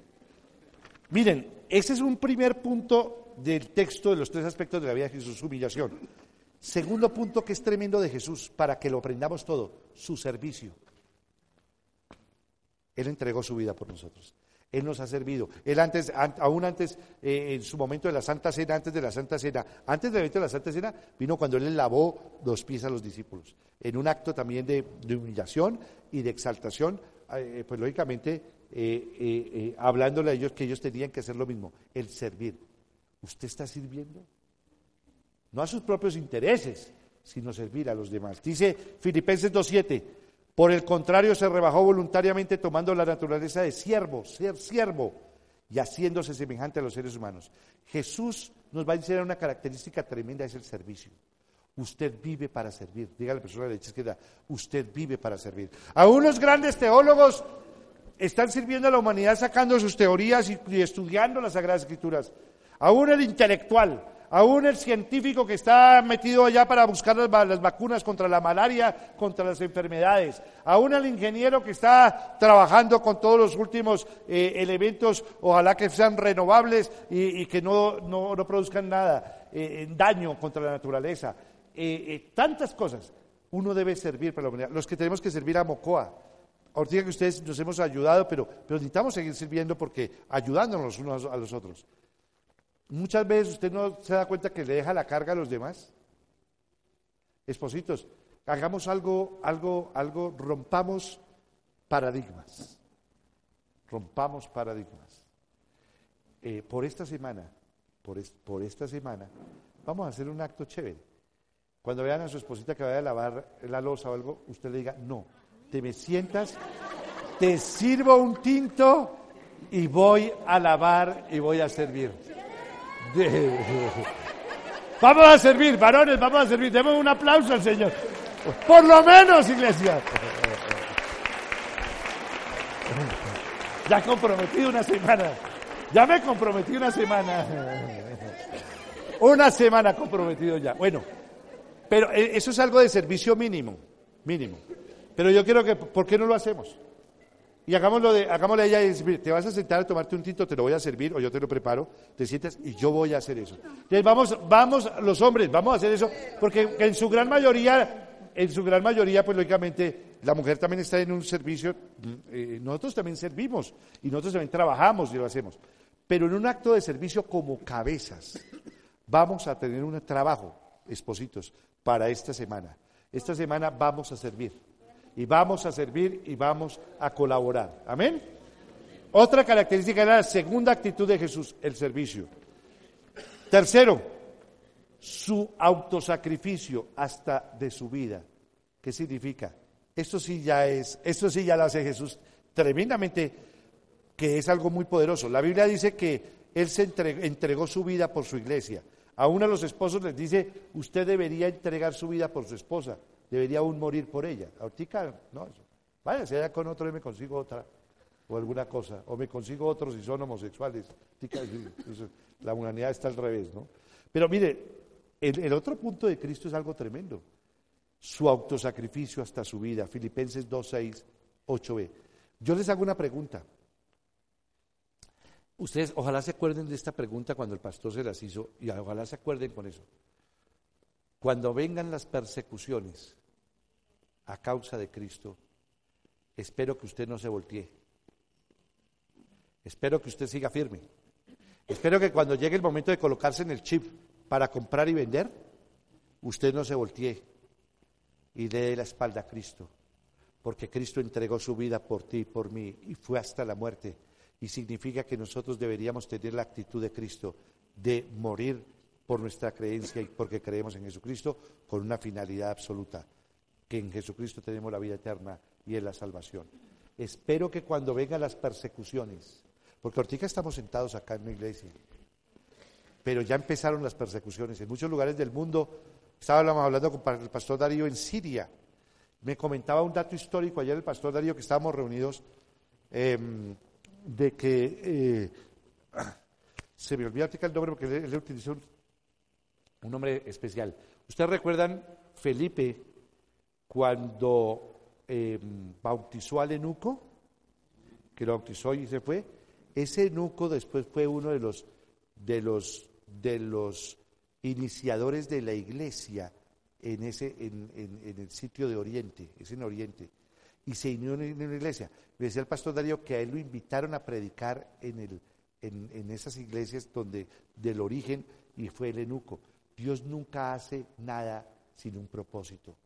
Miren, ese es un primer punto del texto de los tres aspectos de la vida de Jesús, humillación. Segundo punto que es tremendo de Jesús, para que lo aprendamos todo, su servicio. Él entregó su vida por nosotros. Él nos ha servido. Él antes, aún antes, eh, en su momento de la Santa Cena, antes de la Santa Cena, antes del evento de la Santa Cena, vino cuando Él lavó los pies a los discípulos. En un acto también de, humillación y de exaltación, eh, pues lógicamente, eh, hablándole a ellos que ellos tenían que hacer lo mismo, el servir. ¿Usted está sirviendo? No a sus propios intereses, sino servir a los demás. Dice Filipenses 2.7. Por el contrario, se rebajó voluntariamente tomando la naturaleza de siervo, ser siervo, y haciéndose semejante a los seres humanos. Jesús nos va a enseñar una característica tremenda, es el servicio. Usted vive para servir. Dígale a la persona de la izquierda, usted vive para servir. Aún los grandes teólogos están sirviendo a la humanidad sacando sus teorías y, estudiando las Sagradas Escrituras. Aún el intelectual, Aún el científico que está metido allá para buscar las, vacunas contra la malaria, contra las enfermedades. Aún el ingeniero que está trabajando con todos los últimos eh, elementos, ojalá que sean renovables y, que no, produzcan nada, eh, daño contra la naturaleza. Eh, tantas cosas. Uno debe servir para la humanidad. Los que tenemos que servir a Mocoa. Ahorita que ustedes nos hemos ayudado, pero, pero necesitamos seguir sirviendo porque ayudándonos los unos a los otros. Muchas veces usted no se da cuenta que le deja la carga a los demás. Espositos, hagamos algo, algo, algo, rompamos paradigmas. Rompamos paradigmas. Eh, por esta semana, por, por esta semana, vamos a hacer un acto chévere. Cuando vean a su esposita que vaya a lavar la losa o algo, usted le diga, no, te me sientas, te sirvo un tinto y voy a lavar y voy a servir. Vamos a servir, varones, vamos a servir. Demos un aplauso al Señor. Por lo menos, iglesia. Ya comprometido una semana. Ya me comprometí una semana. Una semana comprometido ya. Bueno, pero eh, eso es algo de servicio mínimo, mínimo. Pero yo quiero que, ¿por qué no lo hacemos? Y hagámoslo de, hagámosle a ella y te vas a sentar a tomarte un tinto, te lo voy a servir o yo te lo preparo, te sientas y yo voy a hacer eso. Entonces vamos, vamos los hombres, vamos a hacer eso, porque en su gran mayoría, en su gran mayoría, pues lógicamente la mujer también está en un servicio, eh, nosotros también servimos y nosotros también trabajamos y lo hacemos. Pero en un acto de servicio como cabezas, vamos a tener un trabajo, espositos, para esta semana. Esta semana vamos a servir y vamos a servir y vamos a colaborar. Amén. Otra característica era la segunda actitud de Jesús, el servicio. Tercero, su autosacrificio hasta de su vida. ¿Qué significa? Esto sí ya es, esto sí ya lo hace Jesús tremendamente, que es algo muy poderoso. La Biblia dice que Él se entregó su vida por su iglesia. A uno de los esposos les dice, usted debería entregar su vida por su esposa debería aún morir por ella. Ahorita, no, vaya, si allá con otro y me consigo otra, o alguna cosa, o me consigo otros si son homosexuales. La humanidad está al revés, ¿no? Pero mire, el, el otro punto de Cristo es algo tremendo. Su autosacrificio hasta su vida. Filipenses 2, 6, 8b. Yo les hago una pregunta. Ustedes ojalá se acuerden de esta pregunta cuando el pastor se las hizo y ojalá se acuerden con eso. Cuando vengan las persecuciones a causa de Cristo, espero que usted no se voltee. Espero que usted siga firme. Espero que cuando llegue el momento de colocarse en el chip para comprar y vender, usted no se voltee y dé la espalda a Cristo, porque Cristo entregó su vida por ti y por mí y fue hasta la muerte. Y significa que nosotros deberíamos tener la actitud de Cristo, de morir por nuestra creencia y porque creemos en Jesucristo con una finalidad absoluta, que en Jesucristo tenemos la vida eterna y en la salvación. Espero que cuando vengan las persecuciones, porque ahorita estamos sentados acá en la iglesia, pero ya empezaron las persecuciones. En muchos lugares del mundo, estábamos hablando con el pastor Darío en Siria, me comentaba un dato histórico ayer el pastor Darío que estábamos reunidos, em, de que, eh, se me olvidó el nombre porque él, utilizó un, nombre especial. ¿Ustedes recuerdan Felipe cuando em, bautizó al eunuco? Que lo bautizó y se fue. Ese eunuco después fue uno de los, de los de los iniciadores de la iglesia en, ese, en, el sitio de Oriente, es en Oriente, y se unió en una iglesia. Me decía el pastor Darío que a él lo invitaron a predicar en, el, en, esas iglesias donde del origen y fue el enuco. Dios nunca hace nada sin un propósito.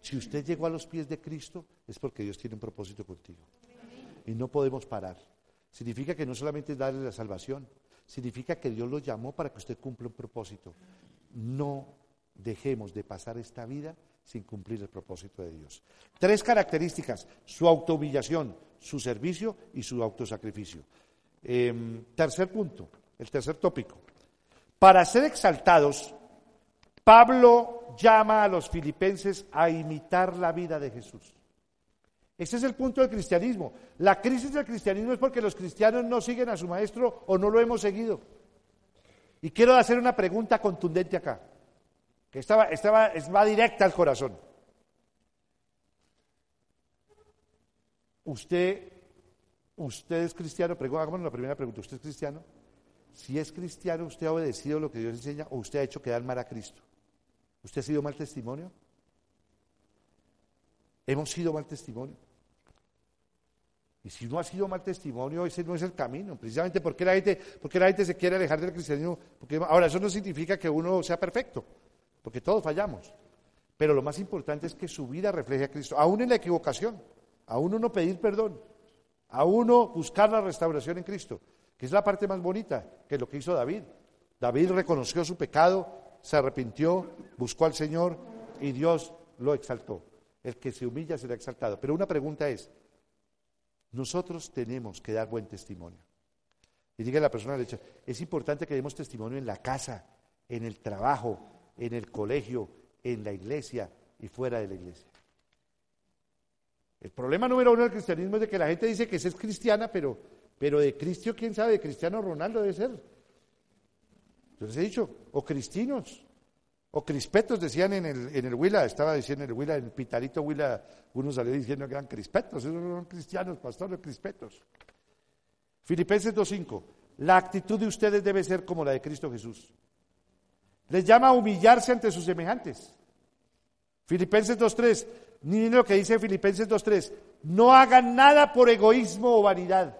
Si usted llegó a los pies de Cristo, es porque Dios tiene un propósito contigo. Y no podemos parar. Significa que no solamente es darle la salvación, significa que Dios lo llamó para que usted cumpla un propósito. No dejemos de pasar esta vida sin cumplir el propósito de Dios. Tres características, su autohumillación, su servicio y su autosacrificio. Em, tercer punto, el tercer tópico. Para ser exaltados, Pablo llama a los filipenses a imitar la vida de Jesús. Ese es el punto del cristianismo. La crisis del cristianismo es porque los cristianos no siguen a su maestro o no lo hemos seguido. Y quiero hacer una pregunta contundente acá, que estaba, estaba, va directa al corazón. Usted, usted es cristiano, hagámonos la primera pregunta, ¿usted es cristiano? Si es cristiano, ¿usted ha obedecido lo que Dios enseña o usted ha hecho quedar mal a Cristo? ¿Usted ha sido mal testimonio? ¿Hemos sido mal testimonio? Y si no ha sido mal testimonio, ese no es el camino. Precisamente porque la gente, porque se quiere alejar del cristianismo. Porque, ahora, eso no significa que uno sea perfecto, porque todos fallamos. Pero lo más importante es que su vida refleje a Cristo, aún en la equivocación, a uno no pedir perdón, a uno buscar la restauración en Cristo, que es la parte más bonita, que es lo que hizo David. David reconoció su pecado, se arrepintió, buscó al Señor y Dios lo exaltó. El que se humilla será exaltado. Pero una pregunta es, nosotros tenemos que dar buen testimonio. Y diga la persona derecha, es importante que demos testimonio en la casa, en el trabajo, en el colegio, en la iglesia y fuera de la iglesia. El problema número uno del cristianismo es de que la gente dice que es cristiana, pero, pero de Cristo, quién sabe, de Cristiano Ronaldo debe ser. Yo les he dicho, o cristinos, o crispetos decían en el, en el Huila, estaba diciendo en el Huila, en el Pitarito Huila, uno salió diciendo que eran crispetos, esos son cristianos, pastores, crispetos. Filipenses 2.5, la actitud de ustedes debe ser como la de Cristo Jesús. Les llama a humillarse ante sus semejantes. Filipenses 2.3, ni lo que dice Filipenses 2.3, no hagan nada por egoísmo o vanidad.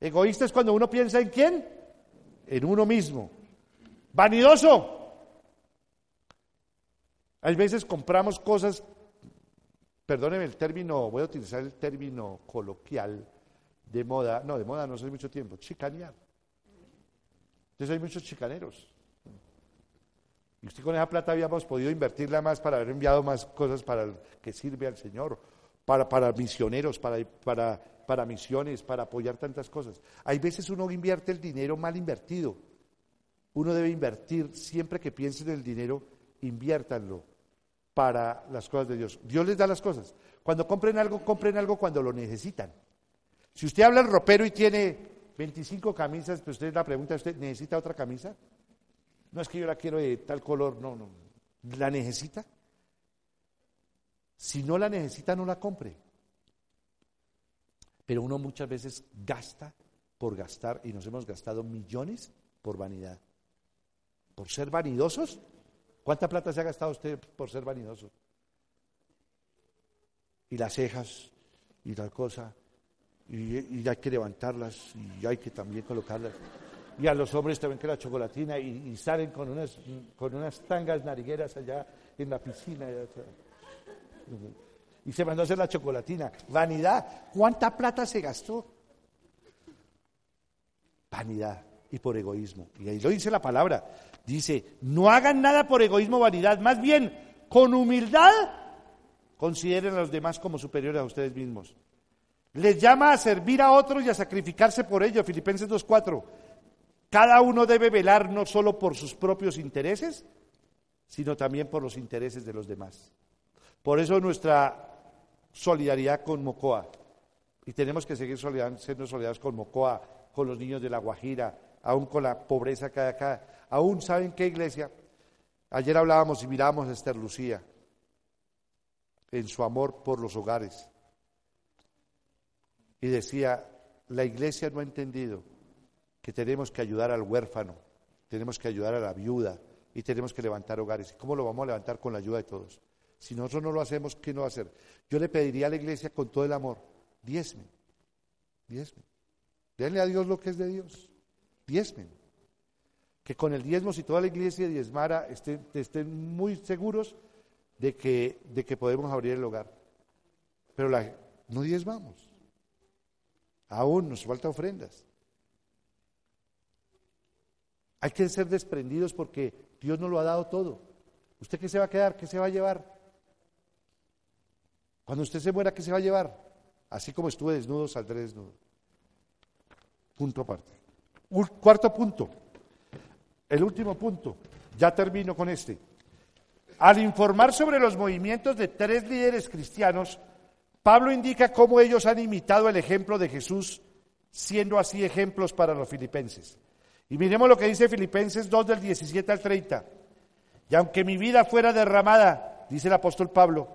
Egoísta es cuando uno piensa en quién, en uno mismo. Vanidoso, hay veces compramos cosas, perdónenme el término, voy a utilizar el término coloquial de moda, no, de moda no hace mucho tiempo, chicanear. Entonces hay muchos chicaneros. Y usted con esa plata habíamos podido invertirla más para haber enviado más cosas para que sirve al Señor, para, para misioneros, para, para, para misiones, para apoyar tantas cosas. Hay veces uno invierte el dinero mal invertido. Uno debe invertir siempre que piense en el dinero inviértanlo para las cosas de Dios. Dios les da las cosas. Cuando compren algo, compren algo cuando lo necesitan. Si usted habla el ropero y tiene 25 camisas, pues usted la pregunta, ¿usted necesita otra camisa? No es que yo la quiero de tal color, no, no. ¿La necesita? Si no la necesita, no la compre. Pero uno muchas veces gasta por gastar y nos hemos gastado millones por vanidad. Por ser vanidosos, ¿Cuánta plata se ha gastado usted por ser vanidoso? Y las cejas, y la cosa, y, hay que levantarlas, y hay que también colocarlas. Y a los hombres también que la chocolatina, y, salen con unas, con unas tangas narigueras allá en la piscina. Y se mandó a hacer la chocolatina. Vanidad. ¿Cuánta plata se gastó? vanidad y por egoísmo. Y ahí lo dice la palabra. Dice, no hagan nada por egoísmo o vanidad, más bien con humildad consideren a los demás como superiores a ustedes mismos. Les llama a servir a otros y a sacrificarse por ellos. Filipenses 2.4. Cada uno debe velar no solo por sus propios intereses, sino también por los intereses de los demás. Por eso nuestra solidaridad con Mocoa. Y tenemos que seguir siendo solidarios con Mocoa, con los niños de La Guajira, aún con la pobreza que hay acá. Aún, ¿saben qué iglesia? Ayer hablábamos y mirábamos a Esther Lucía en su amor por los hogares. Y decía, la iglesia no ha entendido que tenemos que ayudar al huérfano, tenemos que ayudar a la viuda y tenemos que levantar hogares. ¿Cómo lo vamos a levantar? Con la ayuda de todos. Si nosotros no lo hacemos, ¿qué no va a hacer? Yo le pediría a la iglesia con todo el amor, diezmen, diezmen. Denle a Dios lo que es de Dios, diezmen. Que con el diezmo, si toda la iglesia diezmara, estén, muy seguros de que, de que podemos abrir el hogar. Pero la, no diezmamos. Aún nos falta ofrendas. Hay que ser desprendidos porque Dios nos lo ha dado todo. ¿Usted qué se va a quedar? ¿Qué se va a llevar? Cuando usted se muera, ¿qué se va a llevar? Así como estuve desnudo, saldré desnudo. Punto aparte. Cuarto punto. El último punto. Ya termino con este. Al informar sobre los movimientos de tres líderes cristianos, Pablo indica cómo ellos han imitado el ejemplo de Jesús, siendo así ejemplos para los filipenses. Y miremos lo que dice Filipenses 2 del 17 al 30. Y aunque mi vida fuera derramada, dice el apóstol Pablo,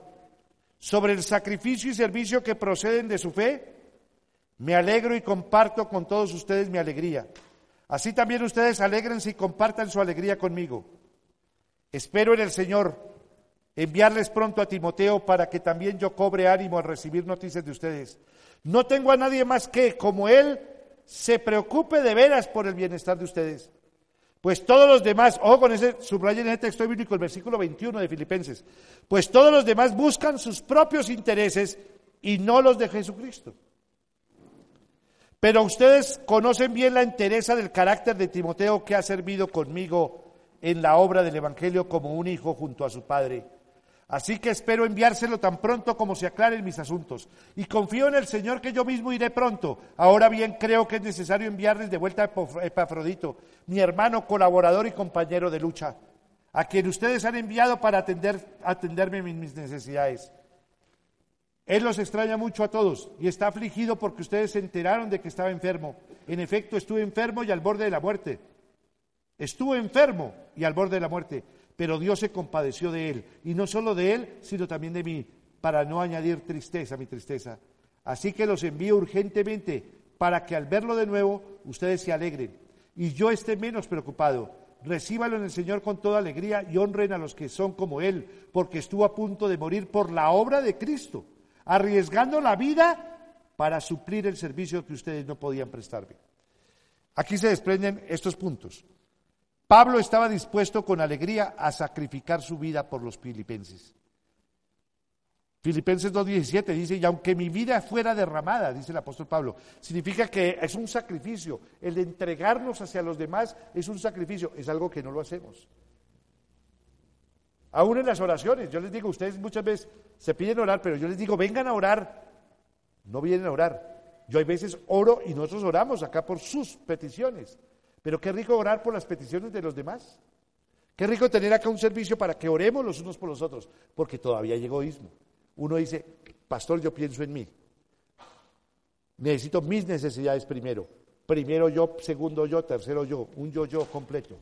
sobre el sacrificio y servicio que proceden de su fe, me alegro y comparto con todos ustedes mi alegría. Así también ustedes alegrense y compartan su alegría conmigo. Espero en el Señor enviarles pronto a Timoteo para que también yo cobre ánimo al recibir noticias de ustedes. No tengo a nadie más que, como él, se preocupe de veras por el bienestar de ustedes. Pues todos los demás, ojo con ese, subrayen en el texto bíblico el versículo 21 de Filipenses, pues todos los demás buscan sus propios intereses y no los de Jesucristo. Pero ustedes conocen bien la entereza del carácter de Timoteo que ha servido conmigo en la obra del Evangelio como un hijo junto a su padre. Así que espero enviárselo tan pronto como se aclaren mis asuntos. Y confío en el Señor que yo mismo iré pronto. Ahora bien, creo que es necesario enviarles de vuelta a Epafrodito, mi hermano, colaborador y compañero de lucha, a quien ustedes han enviado para atender, atenderme en mis necesidades. Él los extraña mucho a todos y está afligido porque ustedes se enteraron de que estaba enfermo. En efecto, estuve enfermo y al borde de la muerte. Estuvo enfermo y al borde de la muerte pero Dios se compadeció de él, y no solo de él, sino también de mí, para no añadir tristeza a mi tristeza. Así que los envío urgentemente para que al verlo de nuevo ustedes se alegren y yo esté menos preocupado. Recíbalo en el Señor con toda alegría y honren a los que son como Él, porque estuvo a punto de morir por la obra de Cristo, arriesgando la vida para suplir el servicio que ustedes no podían prestarme. Aquí se desprenden estos puntos. Pablo estaba dispuesto con alegría a sacrificar su vida por los filipenses. Filipenses 2.17 dice, y aunque mi vida fuera derramada, dice el apóstol Pablo, significa que es un sacrificio. El entregarnos hacia los demás es un sacrificio, es algo que no lo hacemos. Aún en las oraciones, yo les digo, ustedes muchas veces se piden orar, pero yo les digo, vengan a orar, no vienen a orar. Yo hay veces oro y nosotros oramos acá por sus peticiones. Pero qué rico orar por las peticiones de los demás. Qué rico tener acá un servicio para que oremos los unos por los otros, porque todavía hay egoísmo. Uno dice, pastor, yo pienso en mí. Necesito mis necesidades primero. Primero yo, segundo yo, tercero yo, un yo-yo completo.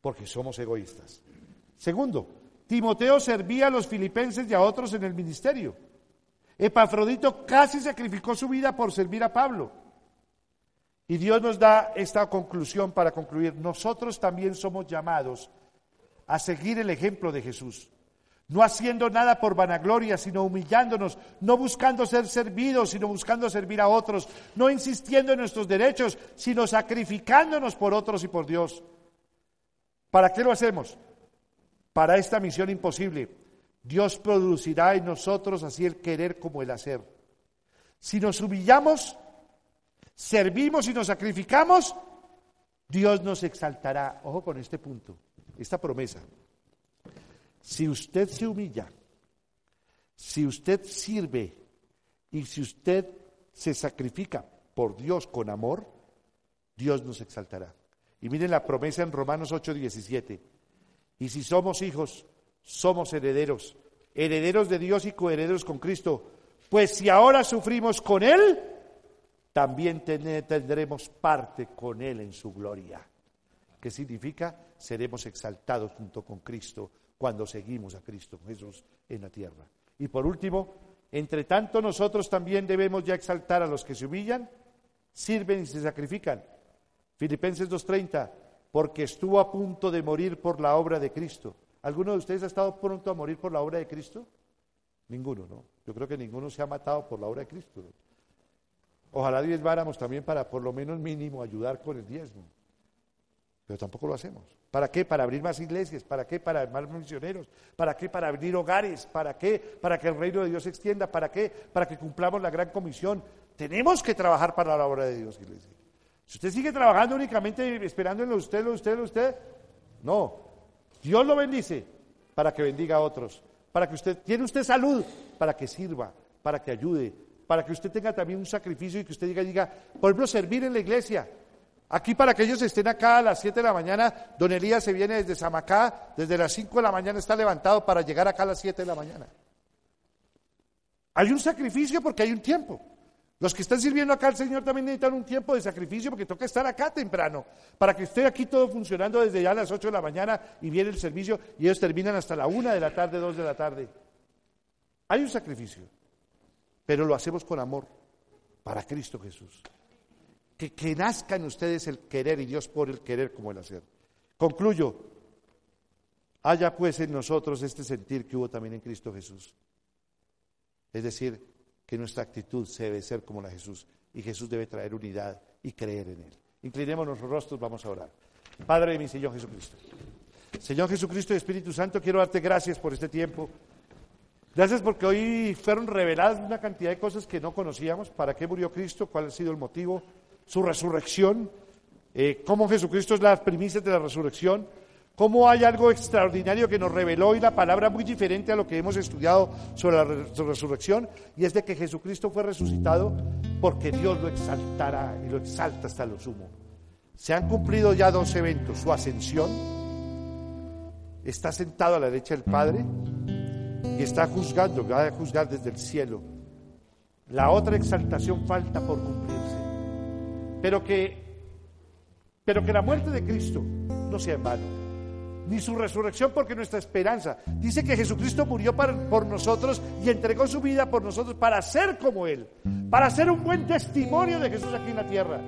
Porque somos egoístas. Segundo, Timoteo servía a los filipenses y a otros en el ministerio. Epafrodito casi sacrificó su vida por servir a Pablo. Y Dios nos da esta conclusión para concluir. Nosotros también somos llamados a seguir el ejemplo de Jesús. No haciendo nada por vanagloria, sino humillándonos, no buscando ser servidos, sino buscando servir a otros, no insistiendo en nuestros derechos, sino sacrificándonos por otros y por Dios. ¿Para qué lo hacemos? Para esta misión imposible. Dios producirá en nosotros así el querer como el hacer. Si nos humillamos, servimos y nos sacrificamos, Dios nos exaltará. Ojo con este punto, esta promesa. Si usted se humilla, si usted sirve y si usted se sacrifica por Dios con amor, Dios nos exaltará. Y miren la promesa en Romanos 8:17. Y si somos hijos, somos herederos, herederos de Dios y coherederos con Cristo. Pues si ahora sufrimos con Él, también tendremos parte con Él en su gloria. ¿Qué significa? Seremos exaltados junto con Cristo cuando seguimos a Cristo Jesús en la tierra. Y por último, entre tanto nosotros también debemos ya exaltar a los que se humillan, sirven y se sacrifican. Filipenses 2.30, porque estuvo a punto de morir por la obra de Cristo. ¿Alguno de ustedes ha estado pronto a morir por la obra de Cristo? Ninguno, ¿no? Yo creo que ninguno se ha matado por la obra de Cristo. Ojalá diezmáramos también para por lo menos mínimo ayudar con el diezmo. Pero tampoco lo hacemos. ¿Para qué? Para abrir más iglesias. ¿Para qué? Para más misioneros. ¿Para qué? Para abrir hogares. ¿Para qué? Para que el reino de Dios se extienda. ¿Para qué? Para que cumplamos la gran comisión. Tenemos que trabajar para la obra de Dios, iglesia. Si usted sigue trabajando únicamente esperando en usted, lo usted, lo usted, no. Dios lo bendice para que bendiga a otros. Para que usted, tiene usted salud, para que sirva, para que ayude, para que usted tenga también un sacrificio y que usted diga, diga, por ejemplo, servir en la iglesia. Aquí para que ellos estén acá a las 7 de la mañana, don Elías se viene desde Samacá, desde las 5 de la mañana está levantado para llegar acá a las 7 de la mañana. Hay un sacrificio porque hay un tiempo. Los que están sirviendo acá al Señor también necesitan un tiempo de sacrificio porque toca estar acá temprano, para que esté aquí todo funcionando desde ya a las 8 de la mañana y viene el servicio y ellos terminan hasta la 1 de la tarde, 2 de la tarde. Hay un sacrificio, pero lo hacemos con amor para Cristo Jesús que, que nazca en ustedes el querer y Dios por el querer como el hacer. Concluyo. Haya pues en nosotros este sentir que hubo también en Cristo Jesús. Es decir, que nuestra actitud debe ser como la de Jesús y Jesús debe traer unidad y creer en Él. Inclinemos nuestros rostros, vamos a orar. Padre de mi Señor Jesucristo. Señor Jesucristo y Espíritu Santo, quiero darte gracias por este tiempo. Gracias porque hoy fueron reveladas una cantidad de cosas que no conocíamos. ¿Para qué murió Cristo? ¿Cuál ha sido el motivo? su resurrección, eh, cómo Jesucristo es la primicia de la resurrección, cómo hay algo extraordinario que nos reveló y la palabra muy diferente a lo que hemos estudiado sobre la resurrección, y es de que Jesucristo fue resucitado porque Dios lo exaltará y lo exalta hasta lo sumo. Se han cumplido ya dos eventos, su ascensión, está sentado a la derecha del Padre y está juzgando, va a juzgar desde el cielo. La otra exaltación falta por cumplirse. Pero que, pero que la muerte de Cristo no sea en vano, ni su resurrección porque nuestra esperanza. Dice que Jesucristo murió por nosotros y entregó su vida por nosotros para ser como Él, para ser un buen testimonio de Jesús aquí en la tierra.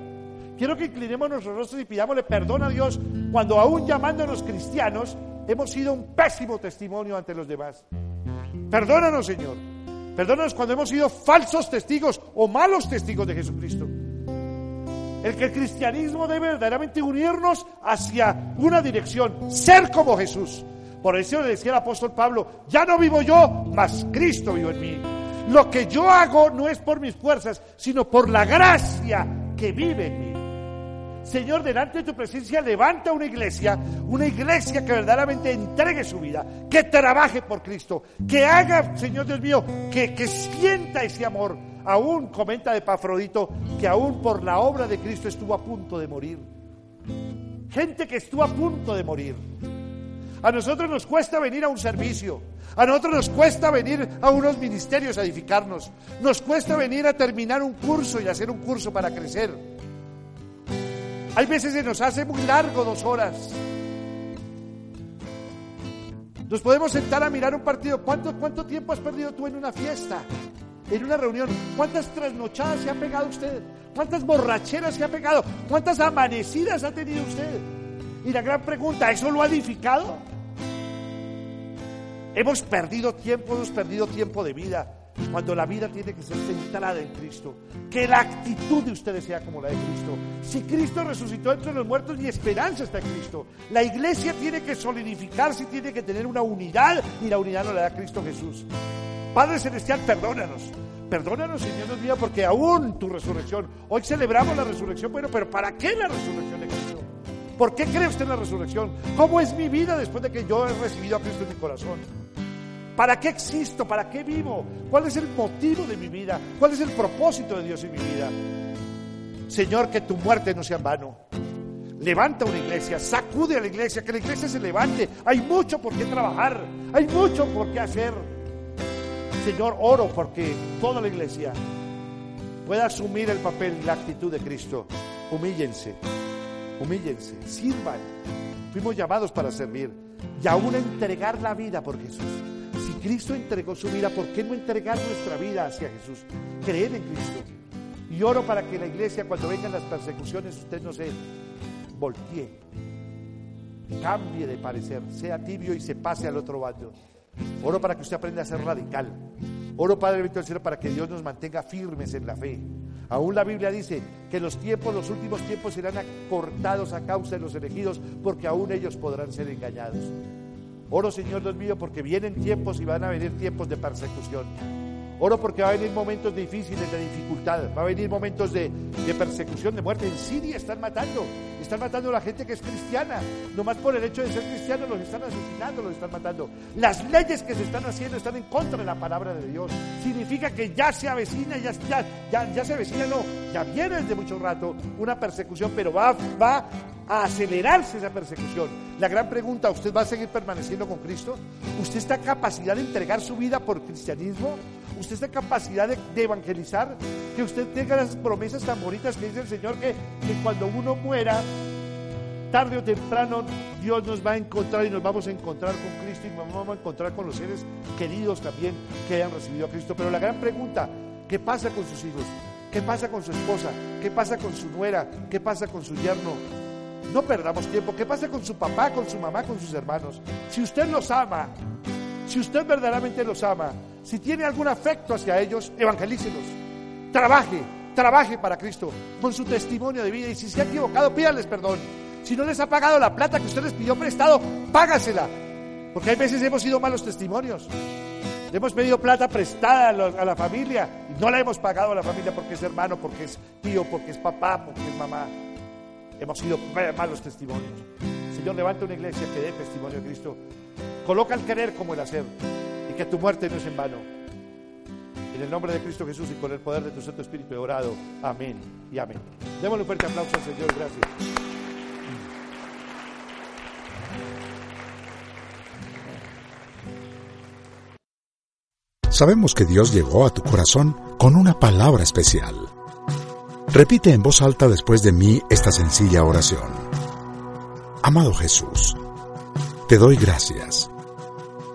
Quiero que inclinemos nuestros rostros y pidámosle perdón a Dios cuando aún llamándonos cristianos hemos sido un pésimo testimonio ante los demás. Perdónanos, Señor. Perdónanos cuando hemos sido falsos testigos o malos testigos de Jesucristo. El que el cristianismo debe verdaderamente unirnos hacia una dirección, ser como Jesús. Por eso le decía el apóstol Pablo, ya no vivo yo, mas Cristo vive en mí. Lo que yo hago no es por mis fuerzas, sino por la gracia que vive en mí. Señor, delante de tu presencia levanta una iglesia, una iglesia que verdaderamente entregue su vida, que trabaje por Cristo, que haga, Señor Dios mío, que, que sienta ese amor, Aún comenta de Pafrodito que aún por la obra de Cristo estuvo a punto de morir. Gente que estuvo a punto de morir. A nosotros nos cuesta venir a un servicio. A nosotros nos cuesta venir a unos ministerios a edificarnos. Nos cuesta venir a terminar un curso y hacer un curso para crecer. Hay veces que nos hace muy largo dos horas. Nos podemos sentar a mirar un partido. ¿Cuánto, cuánto tiempo has perdido tú en una fiesta? En una reunión, ¿cuántas trasnochadas se ha pegado usted? ¿Cuántas borracheras se ha pegado? ¿Cuántas amanecidas ha tenido usted? Y la gran pregunta, ¿eso lo ha edificado? Hemos perdido tiempo, hemos perdido tiempo de vida, cuando la vida tiene que ser centrada en Cristo. Que la actitud de ustedes sea como la de Cristo. Si Cristo resucitó entre los muertos, mi esperanza está en Cristo. La iglesia tiene que solidificarse tiene que tener una unidad, y la unidad no la da Cristo Jesús. Padre Celestial, perdónanos. Perdónanos, Señor Dios mío, porque aún tu resurrección, hoy celebramos la resurrección, bueno, pero ¿para qué la resurrección Cristo? ¿Por qué cree usted en la resurrección? ¿Cómo es mi vida después de que yo he recibido a Cristo en mi corazón? ¿Para qué existo? ¿Para qué vivo? ¿Cuál es el motivo de mi vida? ¿Cuál es el propósito de Dios en mi vida? Señor, que tu muerte no sea en vano. Levanta una iglesia, sacude a la iglesia, que la iglesia se levante. Hay mucho por qué trabajar, hay mucho por qué hacer. Señor, oro porque toda la iglesia pueda asumir el papel y la actitud de Cristo. Humíllense, humíllense, sirvan. Fuimos llamados para servir y aún entregar la vida por Jesús. Si Cristo entregó su vida, ¿por qué no entregar nuestra vida hacia Jesús? Creer en Cristo. Y oro para que la iglesia, cuando vengan las persecuciones, usted no se voltee, cambie de parecer, sea tibio y se pase al otro bando. Oro para que usted aprenda a ser radical. Oro, Padre Víctor Cielo, para que Dios nos mantenga firmes en la fe. Aún la Biblia dice que los tiempos, los últimos tiempos serán acortados a causa de los elegidos, porque aún ellos podrán ser engañados. Oro, Señor Dios mío, porque vienen tiempos y van a venir tiempos de persecución. Oro porque va a venir momentos difíciles de dificultad, va a venir momentos de, persecución, de muerte. En Siria están matando, están matando a la gente que es cristiana. Nomás por el hecho de ser cristiano los están asesinando, los están matando. Las leyes que se están haciendo están en contra de la palabra de Dios. Significa que ya se avecina, ya, se avecina, no, ya viene desde mucho rato una persecución, pero va, a acelerarse esa persecución. La gran pregunta, ¿usted va a seguir permaneciendo con Cristo? ¿Usted está capacidad de entregar su vida por cristianismo? Usted está capacidad de, evangelizar, que usted tenga las promesas tan bonitas que dice el Señor, que, que cuando uno muera, tarde o temprano Dios nos va a encontrar y nos vamos a encontrar con Cristo y nos vamos a encontrar con los seres queridos también que hayan recibido a Cristo. Pero la gran pregunta, ¿qué pasa con sus hijos? ¿Qué pasa con su esposa? ¿Qué pasa con su nuera? ¿Qué pasa con su yerno? No perdamos tiempo. ¿Qué pasa con su papá, con su mamá, con sus hermanos? Si usted los ama, si usted verdaderamente los ama, si tiene algún afecto hacia ellos, evangelícelos. Trabaje, trabaje para Cristo con su testimonio de vida. Y si se ha equivocado, pídales perdón. Si no les ha pagado la plata que usted les pidió prestado, págasela. Porque hay veces hemos sido malos testimonios. Hemos pedido plata prestada a la familia y no la hemos pagado a la familia porque es hermano, porque es tío, porque es papá, porque es mamá. Hemos sido malos testimonios. Señor, levanta una iglesia que dé testimonio de Cristo. Coloca el querer como el hacer y que tu muerte no es en vano. En el nombre de Cristo Jesús y con el poder de tu Santo Espíritu he orado. Amén y amén. Démosle un fuerte aplauso al Señor. Gracias. Sabemos que Dios llegó a tu corazón con una palabra especial. Repite en voz alta después de mí esta sencilla oración. Amado Jesús, te doy gracias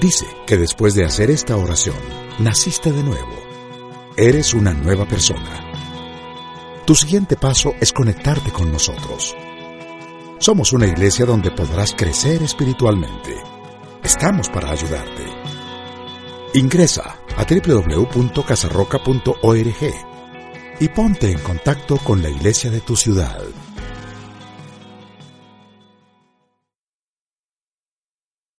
Dice que después de hacer esta oración, naciste de nuevo. Eres una nueva persona. Tu siguiente paso es conectarte con nosotros. Somos una iglesia donde podrás crecer espiritualmente. Estamos para ayudarte. Ingresa a www.casarroca.org y ponte en contacto con la iglesia de tu ciudad.